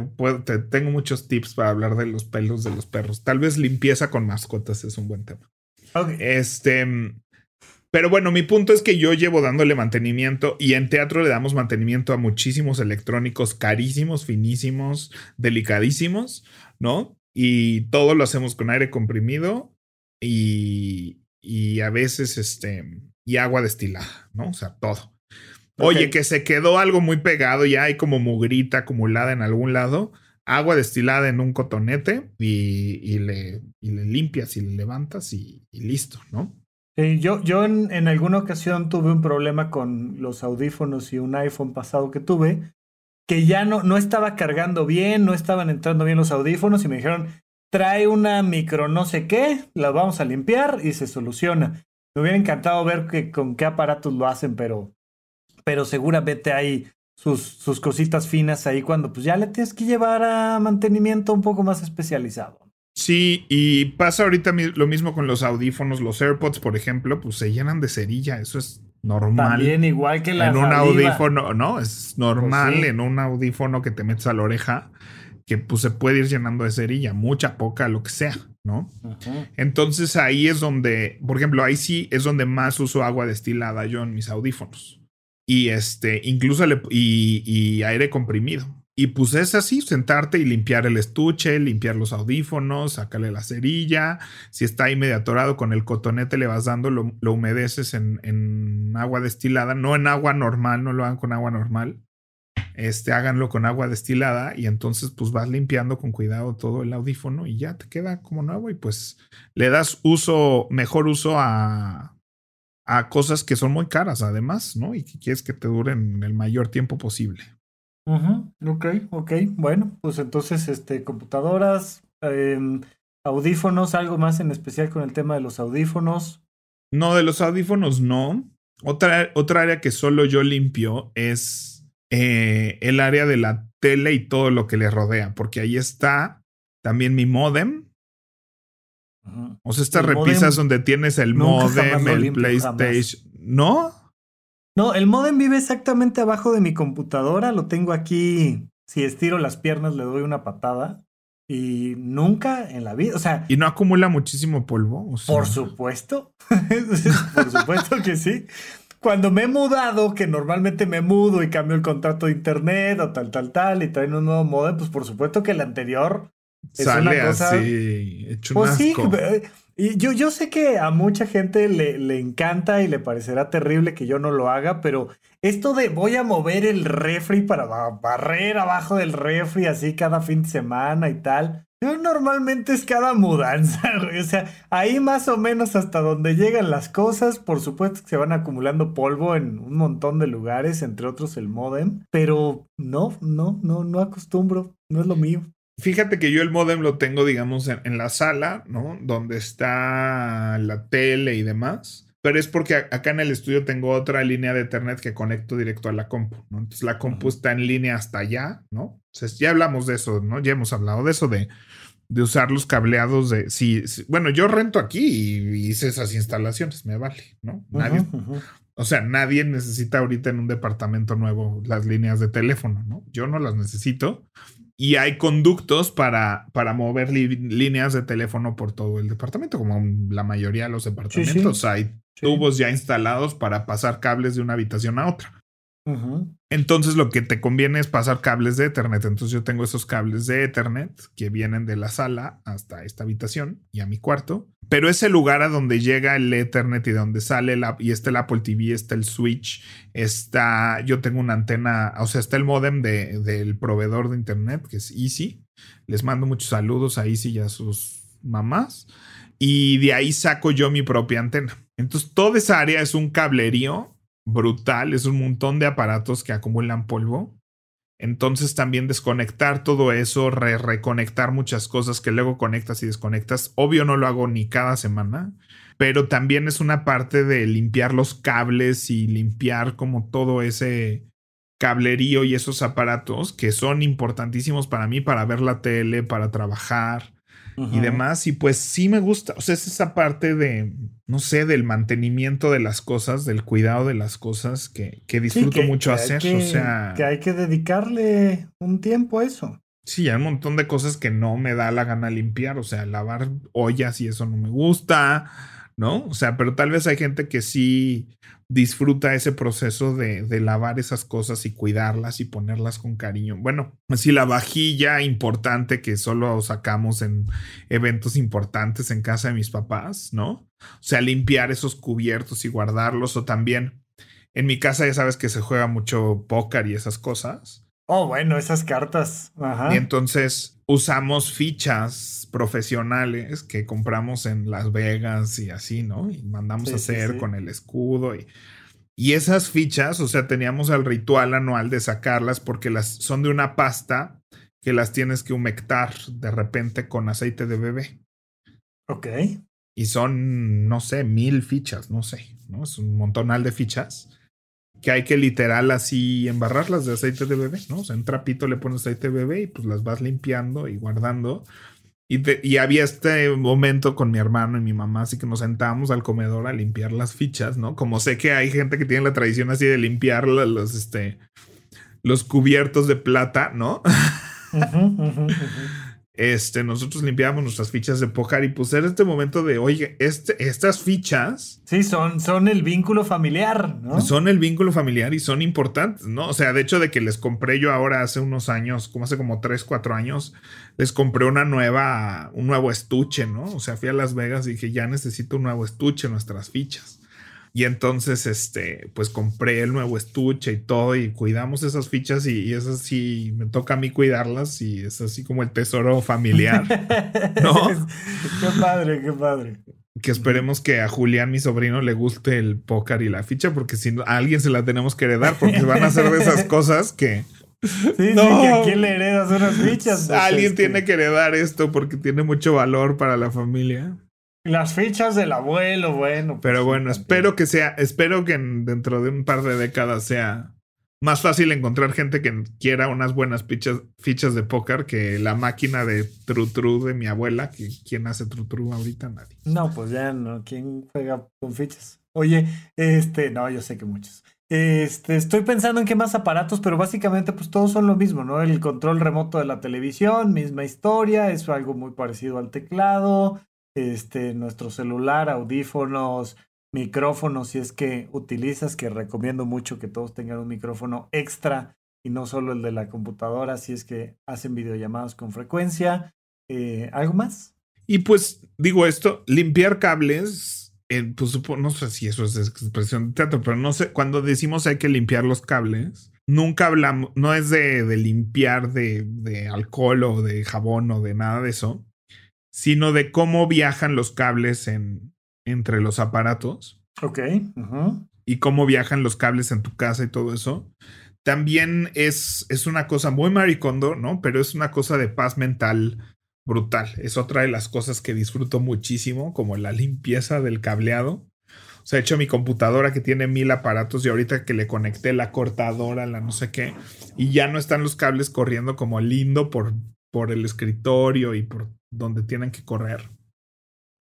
tengo muchos tips para hablar de los pelos de los perros. Tal vez limpieza con mascotas es un buen tema. Este. Pero bueno, mi punto es que yo llevo dándole mantenimiento y en teatro le damos mantenimiento a muchísimos electrónicos carísimos, finísimos, delicadísimos, ¿no? Y todo lo hacemos con aire comprimido y, y a veces este y agua destilada, ¿no? O sea, todo. Oye, que se quedó algo muy pegado, ya hay como mugrita acumulada en algún lado. agua destilada en un cotonete y, le, le, limpias y le levantas y, listo, ¿no? Yo, yo en, en, alguna ocasión tuve un problema con los audífonos y un iPhone pasado que tuve, que ya no, no estaba cargando bien, no estaban entrando bien los audífonos y me dijeron, trae una micro no sé qué, la vamos a limpiar y se soluciona. Me hubiera encantado ver que, con qué aparatos lo hacen, pero, pero seguramente hay sus, sus cositas finas ahí cuando pues ya le tienes que llevar a mantenimiento un poco más especializado. Sí, y pasa ahorita lo mismo con los audífonos, los AirPods, por ejemplo, pues se llenan de cerilla, eso es normal. También igual que la En un audífono, ¿no? Es normal pues en un audífono que te metes a la oreja, que pues se puede ir llenando de cerilla, mucha, poca, lo que sea, ¿no? Entonces ahí es donde, por ejemplo, ahí sí es donde más uso agua destilada yo en mis audífonos y este, incluso le, y, aire comprimido. Y pues es así, sentarte y limpiar el estuche, limpiar los audífonos, sacarle la cerilla. Si está ahí medio atorado con el cotonete, le vas dando, lo, humedeces en, en, agua destilada, no en agua normal, no lo hagan con agua normal. Este, háganlo con agua destilada y entonces pues vas limpiando con cuidado todo el audífono y ya te queda como nuevo y pues le das uso, mejor uso a, a cosas que son muy caras además, ¿no? Y que quieres que te duren el mayor tiempo posible. Ok, ok. Bueno, pues entonces, este, computadoras, em, audífonos, algo más en especial con el tema de los audífonos. No, de los audífonos no. Otra, otra área que solo yo limpio es eh, el área de la tele y todo lo que le rodea, porque ahí está también mi modem o sea, estas repisas donde tienes el modem, el PlayStation. ¿No? No, el modem vive exactamente abajo de mi computadora. Lo tengo aquí. Si estiro las piernas, le doy una patada. Y nunca en la vida, o sea. ¿Y no acumula muchísimo polvo? Por supuesto. por supuesto que sí. Cuando me he mudado, que normalmente me mudo y cambio el contrato de internet o tal, tal, tal, y traen un nuevo modem, pues por supuesto que el anterior Sale así, hecho pues sí, y yo, yo sé que a mucha gente le, le, encanta y le parecerá terrible que yo no lo haga, pero esto de voy a mover el refri para barrer abajo del refri así cada fin de semana y tal. Yo normalmente es cada mudanza, O sea, ahí más o menos hasta donde llegan las cosas, por supuesto que se van acumulando polvo en un montón de lugares, entre otros el modem, pero no, no, no, no acostumbro, no es lo mío. Fíjate que yo el modem lo tengo, digamos, en, la sala, ¿no? Donde está la tele y demás. Pero es porque acá en el estudio tengo otra línea de Ethernet que conecto directo a la compu, ¿no? Entonces la compu está en línea hasta allá, ¿no? Entonces ya hablamos de eso, ¿no? Ya hemos hablado de eso, de, de usar los cableados de... Sí, bueno, yo rento aquí y hice esas instalaciones, me vale, ¿no? Nadie... O sea, nadie necesita ahorita en un departamento nuevo las líneas de teléfono, ¿no? Yo no las necesito y hay conductos para, para mover líneas de teléfono por todo el departamento, como la mayoría de los departamentos. Hay tubos ya instalados para pasar cables de una habitación a otra. Entonces lo que te conviene es pasar cables de Ethernet. Entonces yo tengo esos cables de Ethernet que vienen de la sala hasta esta habitación y a mi cuarto. Pero ese lugar a donde llega el Ethernet y donde sale la, y está el Apple TV, está el Switch, está, yo tengo una antena, o sea, está el modem de, del proveedor de Internet que es Easy. Les mando muchos saludos a Easy y a sus mamás. Y de ahí saco yo mi propia antena. Entonces toda esa área es un cablerío brutal, es un montón de aparatos que acumulan polvo. Entonces también desconectar todo eso, reconectar muchas cosas que luego conectas y desconectas. Obvio no lo hago ni cada semana, pero también es una parte de limpiar los cables y limpiar como todo ese cablerío y esos aparatos que son importantísimos para mí para ver la tele, para trabajar, y demás. Y pues sí me gusta. O sea, es esa parte de, no sé, del mantenimiento de las cosas, del cuidado de las cosas que, que disfruto mucho hacer. o sea. Que hay que dedicarle un tiempo a eso. Sí, hay un montón de cosas que no me da la gana limpiar. O sea, lavar ollas y eso no me gusta. ¿no? O sea, pero tal vez hay gente que sí disfruta ese proceso de, de, lavar esas cosas y cuidarlas y ponerlas con cariño. Bueno, así la vajilla importante que solo sacamos en eventos importantes en casa de mis papás, ¿no? O sea, limpiar esos cubiertos y guardarlos o también en mi casa ya sabes que se juega mucho póker y esas cosas. Oh, bueno, esas cartas. Ajá. Y entonces usamos fichas profesionales que compramos en Las Vegas y así, ¿no? Y mandamos a hacer con el escudo y, y esas fichas, o sea, teníamos el ritual anual de sacarlas porque las son de una pasta que las tienes que humectar de repente con aceite de bebé. Ok. Y son, no sé, mil fichas, no sé, ¿no? Es un montonal de fichas que hay que literal así embarrarlas de aceite de bebé, ¿no? O sea, en trapito le pones aceite de bebé y pues las vas limpiando y guardando. Y, y, había este momento con mi hermano y mi mamá, así que nos sentábamos al comedor a limpiar las fichas, ¿no? Como sé que hay gente que tiene la tradición así de limpiar los, este, los cubiertos de plata, ¿no? Este, nosotros limpiábamos nuestras fichas de póker y pues era este momento de, oye, este, estas fichas. Sí, son, son el vínculo familiar, ¿no? Son el vínculo familiar y son importantes, ¿no? O sea, de hecho de que les compré yo ahora hace unos años, como hace como 3, 4 años, les compré una nueva, un nuevo estuche, ¿no? O sea, fui a Las Vegas y dije, ya necesito un nuevo estuche en nuestras fichas. Y entonces, este, pues compré el nuevo estuche y todo y cuidamos esas fichas y, esas sí me toca a mí cuidarlas y es así como el tesoro familiar. ¿No? qué padre, qué padre. Que esperemos que a Julián, mi sobrino, le guste el póker y la ficha, porque si no, a alguien se la tenemos que heredar, porque van a ser de esas cosas que. Sí, no, sí, que a quién le heredas unas fichas. alguien este. tiene que heredar esto porque tiene mucho valor para la familia. Las fichas del abuelo, bueno. Pues Pero bueno, espero que sea, espero que dentro de un par de décadas sea más fácil encontrar gente que quiera unas buenas fichas, fichas de póker que la máquina de Tru Tru de mi abuela. Que, ¿Quién hace Tru Tru ahorita? Nadie. No, pues ya no. ¿Quién juega con fichas? Oye, este, no, yo sé que muchos. Este, estoy pensando en qué más aparatos, pero básicamente pues todos son lo mismo, ¿no? El control remoto de la televisión, misma historia, es algo muy parecido al teclado este, nuestro celular, audífonos, micrófonos, si es que utilizas, que recomiendo mucho que todos tengan un micrófono extra y no solo el de la computadora, si es que hacen videollamadas con frecuencia. Eh, ¿Algo más? Y pues digo esto, limpiar cables, pues no sé si eso es expresión de teatro, pero no sé, cuando decimos hay que limpiar los cables, nunca hablamos, no es de, de limpiar de, de, alcohol o de jabón o de nada de eso, sino de cómo viajan los cables en, entre los aparatos. Ok. Y cómo viajan los cables en tu casa y todo eso. También es, es una cosa muy maricondo, ¿no? Pero es una cosa de paz mental brutal. Es otra de las cosas que disfruto muchísimo, como la limpieza del cableado. O sea, he hecho mi computadora que tiene mil aparatos y ahorita que le conecté la cortadora, la no sé qué, y ya no están los cables corriendo como lindo por, por el escritorio y por donde tienen que correr.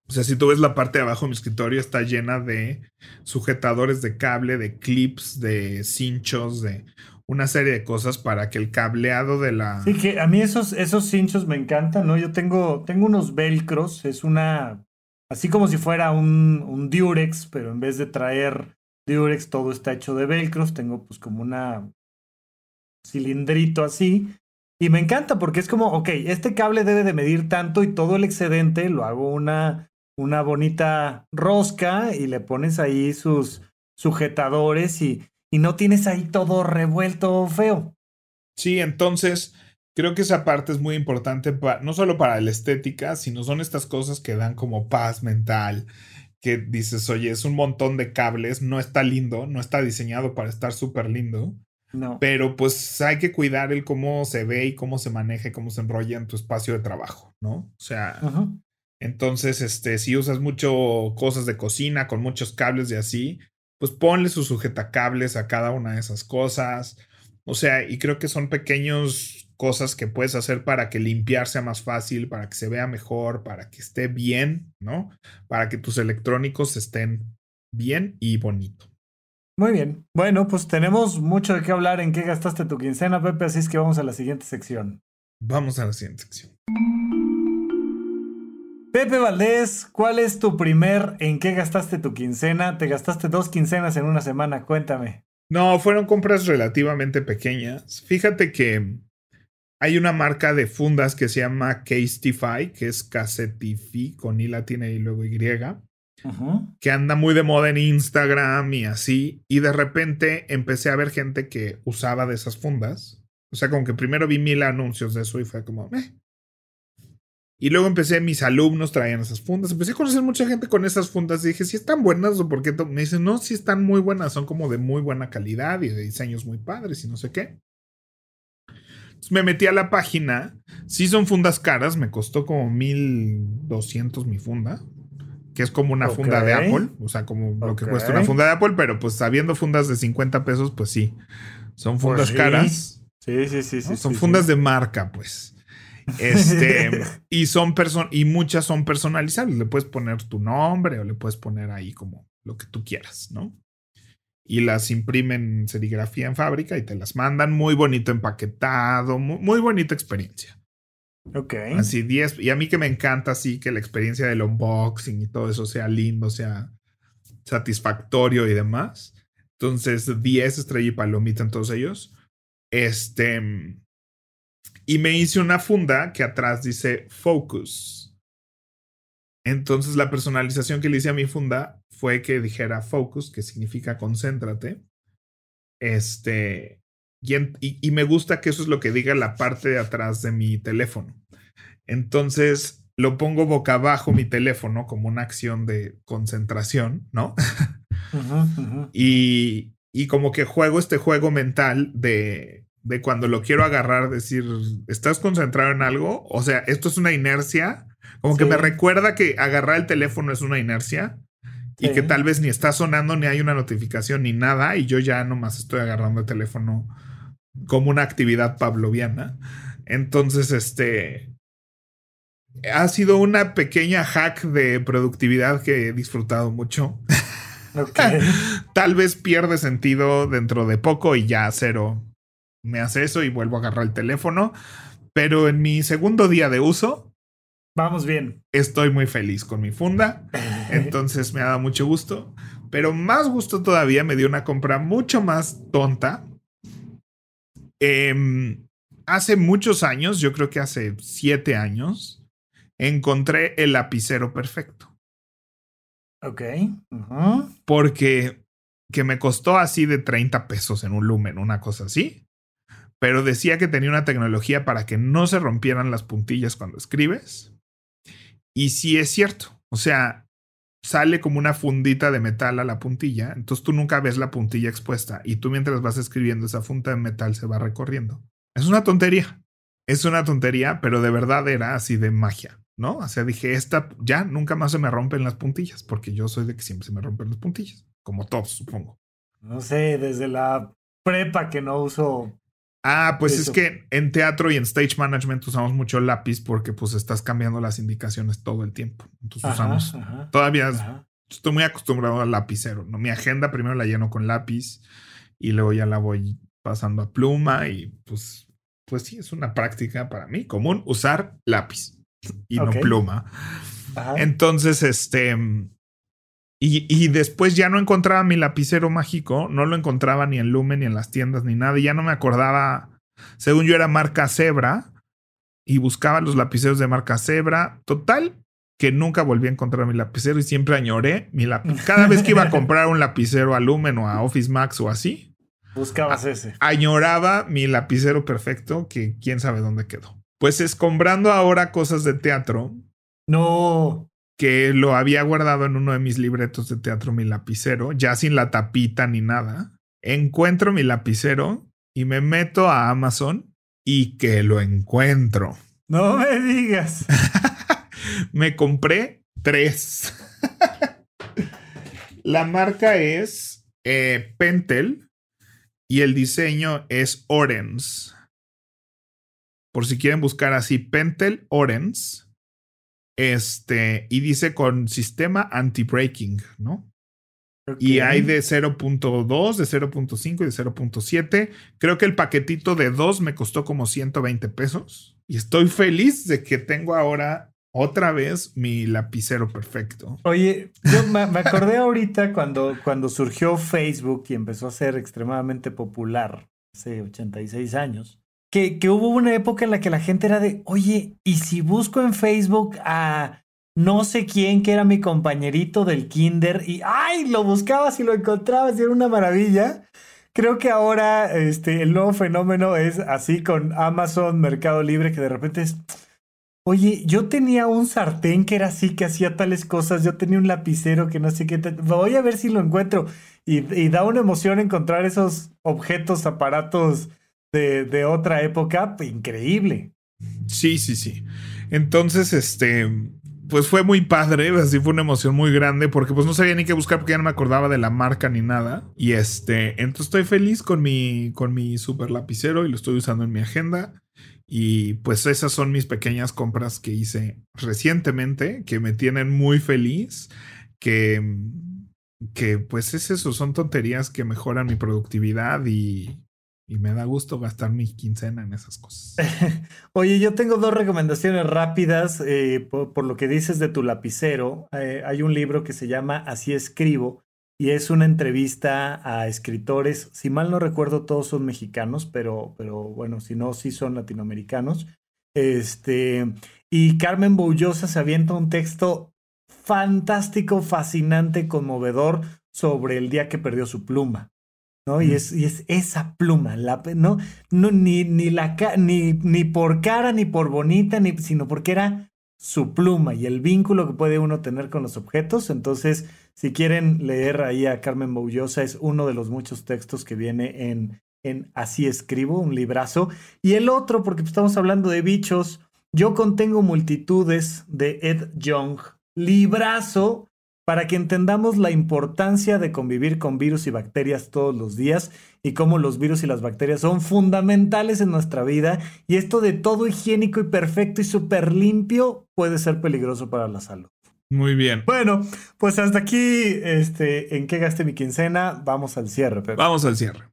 O sea, si tú ves la parte de abajo de mi escritorio, está llena de sujetadores de cable, de clips, de cinchos, de una serie de cosas para que el cableado de la. Sí, que a mí esos, esos cinchos me encantan, ¿no? Yo tengo, tengo unos velcros, es una. Así como si fuera un, un Durex, pero en vez de traer Durex, todo está hecho de velcros. Tengo pues como una cilindrito así y me encanta porque es como, ok, este cable debe de medir tanto y todo el excedente lo hago una, una bonita rosca y le pones ahí sus sujetadores y, y no tienes ahí todo revuelto feo. Sí, entonces creo que esa parte es muy importante, no solo para la estética, sino son estas cosas que dan como paz mental, que dices, oye, es un montón de cables, no está lindo, no está diseñado para estar súper lindo. Pero pues hay que cuidar el cómo se ve y cómo se maneja y cómo se enrolla en tu espacio de trabajo, ¿no? O sea, entonces, este, si usas mucho cosas de cocina con muchos cables y así, pues ponle sus sujetacables a cada una de esas cosas. O sea, y creo que son pequeños cosas que puedes hacer para que limpiar sea más fácil, para que se vea mejor, para que esté bien, ¿no? Para que tus electrónicos estén bien y bonito. Muy bien. Bueno, pues tenemos mucho de qué hablar en qué gastaste tu quincena, Pepe, así es que vamos a la siguiente sección. Vamos a la siguiente sección. Pepe Valdés, ¿cuál es tu primer en qué gastaste tu quincena? ¿Te gastaste dos quincenas en una semana? Cuéntame. No, fueron compras relativamente pequeñas. Fíjate que hay una marca de fundas que se llama Casetify, que es Casetify con I latina y luego Y que anda muy de moda en Instagram y así. Y de repente empecé a ver gente que usaba de esas fundas. O sea, como que primero vi mil anuncios de eso y fue como. Y luego empecé, mis alumnos traían esas fundas. Empecé a conocer mucha gente con esas fundas. Y dije, si están buenas o por qué. Me dicen, no, si están muy buenas. Son como de muy buena calidad y de diseños muy padres y no sé qué. Entonces me metí a la página. Sí son fundas caras. Me costó como 1200 mi funda. Que es como una funda de Apple. O sea, como lo que cuesta una funda de Apple. Pero pues sabiendo fundas de 50 pesos, pues sí. Son fundas Pues sí. caras. Sí, sí, sí, ¿no? sí. son sí, fundas de marca, pues. Este, y son person y muchas son personalizables. Le puedes poner tu nombre o le puedes poner ahí como lo que tú quieras, ¿no? Y las imprimen en serigrafía en fábrica y te las mandan muy bonito empaquetado, muy, muy bonita experiencia. Ok. Así 10. Y a mí que me encanta así que la experiencia del unboxing y todo eso sea lindo, sea satisfactorio y demás. Entonces, 10 estrella y palomita en todos ellos. Este. Y me hice una funda que atrás dice Focus. Entonces, la personalización que le hice a mi funda fue que dijera Focus, que significa concéntrate. Este. Y, en- y- y me gusta que eso es lo que diga la parte de atrás de mi teléfono. Entonces lo pongo boca abajo mi teléfono como una acción de concentración, ¿no? Y, y como que juego este juego mental de, de cuando lo quiero agarrar, decir, ¿estás concentrado en algo? O sea, esto es una inercia. Como que me recuerda que agarrar el teléfono es una inercia. Y Sí. que tal vez ni está sonando, ni hay una notificación, ni nada. Y yo ya nomás estoy agarrando el teléfono como una actividad pavloviana. Entonces, este. Ha sido una pequeña hack de productividad que he disfrutado mucho. Tal vez pierde sentido dentro de poco y ya cero me hace eso y vuelvo a agarrar el teléfono. Pero en mi segundo día de uso, Vamos bien. estoy muy feliz con mi funda. Entonces me ha dado mucho gusto. Pero más gusto todavía me dio una compra mucho más tonta. Em, hace muchos años, yo creo que hace siete años, encontré el lapicero perfecto. Ok. Porque que me costó así de 30 pesos en un lumen, una cosa así. Pero decía que tenía una tecnología para que no se rompieran las puntillas cuando escribes. Y sí es cierto. O sea, sale como una fundita de metal a la puntilla. Entonces tú nunca ves la puntilla expuesta. Y tú mientras vas escribiendo, esa funda de metal se va recorriendo. Es una tontería. Es una tontería, pero de verdad era así de magia, ¿no? O sea, dije, esta ya nunca más se me rompen las puntillas, porque yo soy de que siempre se me rompen las puntillas, como todos, supongo. No sé, desde la prepa que no uso. Ah, pues Eso. es que en teatro y en stage management usamos mucho lápiz porque pues estás cambiando las indicaciones todo el tiempo. Entonces Ajá, usamos, ajá, todavía ajá. estoy muy acostumbrado al lapicero, ¿no? Mi agenda primero la lleno con lápiz y luego ya la voy pasando a pluma y pues, pues sí, es una práctica para mí común usar lápiz y no pluma. Entonces, este. Y, y después ya no encontraba mi lapicero mágico, no lo encontraba ni en Lumen ni en las tiendas ni nada, y ya no me acordaba. Según yo era marca Zebra y buscaba los lapiceros de marca Zebra. Total, que nunca volví a encontrar mi lapicero y siempre añoré mi lápiz. Cada vez que iba a comprar un lapicero a Lumen o a Office Max o así, Buscabas ese. añoraba mi lapicero perfecto que quién sabe dónde quedó. Pues escombrando ahora cosas de teatro, No. Que lo había guardado en uno de mis libretos de teatro, mi lapicero, ya sin la tapita ni nada. Encuentro mi lapicero y me meto a Amazon y que lo encuentro. No me digas. me compré tres. la marca es eh, Pentel y el diseño es Orange. Por si quieren buscar así, Pentel Orange. Este, y dice con sistema anti-braking, ¿no? Y hay de 0.2, de 0.5 y de 0.7. Creo que el paquetito de 2 me costó como 120 pesos. Y estoy feliz de que tengo ahora otra vez mi lapicero perfecto. Oye, yo me, me acordé ahorita cuando, cuando surgió Facebook y empezó a ser extremadamente popular, hace 86 años, que, hubo una época en la que la gente era de, oye, ¿y si busco en Facebook a no sé quién que era mi compañerito del kinder y, ay, lo buscabas y lo encontrabas y era una maravilla? creo que ahora este, el nuevo fenómeno es así con Amazon, Mercado Libre, que de repente es, oye, yo tenía un sartén que era así, que hacía tales cosas, yo tenía un lapicero que no sé qué, voy a ver si lo encuentro. Y, da una emoción encontrar esos objetos, aparatos de, otra época, increíble. Sí, sí, sí. Entonces, este, pues fue muy padre, así fue una emoción muy grande porque pues no sabía ni qué buscar porque ya no me acordaba de la marca ni nada. Y este, entonces estoy feliz con mi, con mi super lapicero y lo estoy usando en mi agenda. Y pues esas son mis pequeñas compras que hice recientemente que me tienen muy feliz, que, que pues es eso, son tonterías que mejoran mi productividad y, y me da gusto gastar mi quincena en esas cosas. Oye, yo tengo dos recomendaciones rápidas eh, por, lo que dices de tu lapicero. Eh, hay un libro que se llama Así escribo y es una entrevista a escritores. Si mal no recuerdo, todos son mexicanos, pero, pero bueno, si no, sí son latinoamericanos. Este, y Carmen Boullosa se avienta un texto fantástico, fascinante, conmovedor sobre el día que perdió su pluma. ¿No? Y es, y es esa pluma, la, ¿no? no ni, ni, la, ni, ni por cara, ni por bonita, ni, sino porque era su pluma y el vínculo que puede uno tener con los objetos. Entonces, si quieren leer ahí a Carmen Boullosa, es uno de los muchos textos que viene en, en Así escribo, un librazo. Y el otro, porque estamos hablando de bichos, yo contengo multitudes de Ed Young, librazo para que entendamos la importancia de convivir con virus y bacterias todos los días y cómo los virus y las bacterias son fundamentales en nuestra vida y esto de todo higiénico y perfecto y súper limpio puede ser peligroso para la salud. Muy bien. Bueno, pues hasta aquí, este, en qué gaste mi quincena, vamos al cierre. Vamos al cierre.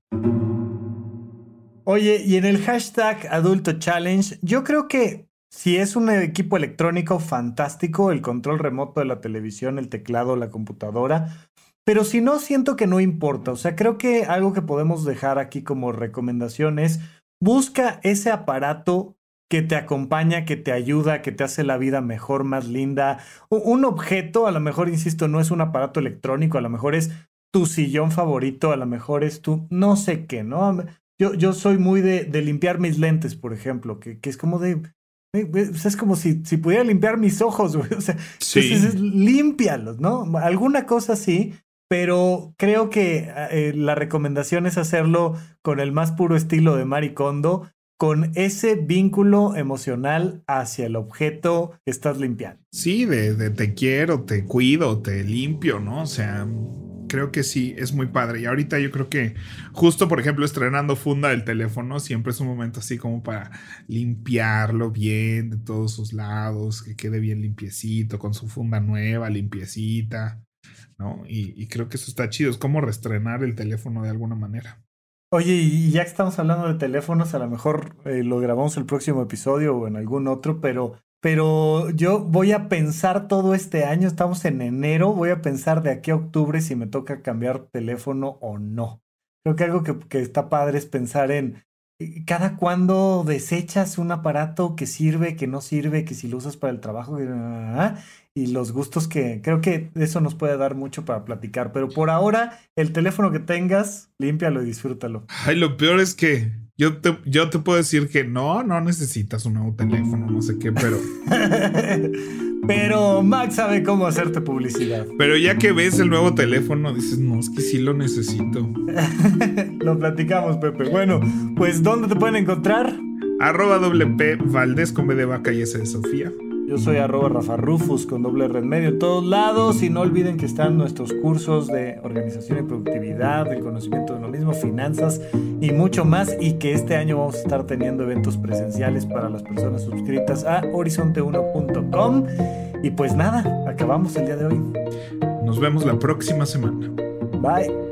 Oye, y en el hashtag Adulto Challenge, yo creo que si es un equipo electrónico, fantástico, el control remoto de la televisión, el teclado, la computadora. Pero si no, siento que no importa. O sea, creo que algo que podemos dejar aquí como recomendación es busca ese aparato que te acompaña, que te ayuda, que te hace la vida mejor, más linda. Un objeto, a lo mejor, insisto, no es un aparato electrónico, a lo mejor es tu sillón favorito, a lo mejor es tu no sé qué, ¿no? Yo, yo soy muy de, de limpiar mis lentes, por ejemplo, que, que es como de, es como si, si pudiera limpiar mis ojos, güey. O sea, sí. límpialos, ¿no? Alguna cosa sí, pero creo que eh, la recomendación es hacerlo con el más puro estilo de Maricondo, con ese vínculo emocional hacia el objeto que estás limpiando. Sí, de, de te quiero, te cuido, te limpio, ¿no? O sea, creo que sí, es muy padre. Y ahorita yo creo que justo, por ejemplo, estrenando funda del teléfono, siempre es un momento así como para limpiarlo bien de todos sus lados, que quede bien limpiecito, con su funda nueva, limpiecita, ¿no? Y, creo que eso está chido, es como reestrenar el teléfono de alguna manera. Oye, y ya que estamos hablando de teléfonos, a lo mejor eh, lo grabamos el próximo episodio o en algún otro, pero pero yo voy a pensar todo este año, estamos en enero, voy a pensar de aquí a octubre si me toca cambiar teléfono o no. Creo que algo que, está padre es pensar en eh, cada cuando desechas un aparato que sirve, que no sirve, que si lo usas para el trabajo y los gustos que creo que eso nos puede dar mucho para platicar. Pero por ahora, el teléfono que tengas, límpialo y disfrútalo. Ay, lo peor es que yo te, yo te puedo decir que no, no necesitas un nuevo teléfono, no sé qué, pero. pero Max sabe cómo hacerte publicidad. Pero ya que ves el nuevo teléfono, dices, no, es que sí lo necesito. lo platicamos, Pepe. Bueno, pues, ¿dónde te pueden encontrar? Arroba WP Valdés con B de vaca y S de Sofía. Yo soy arroba Rafa Rufus con doble red medio en todos lados y no olviden que están nuestros cursos de organización y productividad, el conocimiento de lo mismo, finanzas y mucho más y que este año vamos a estar teniendo eventos presenciales para las personas suscritas a horizonte1.com y pues nada, acabamos el día de hoy. Nos vemos la próxima semana. Bye.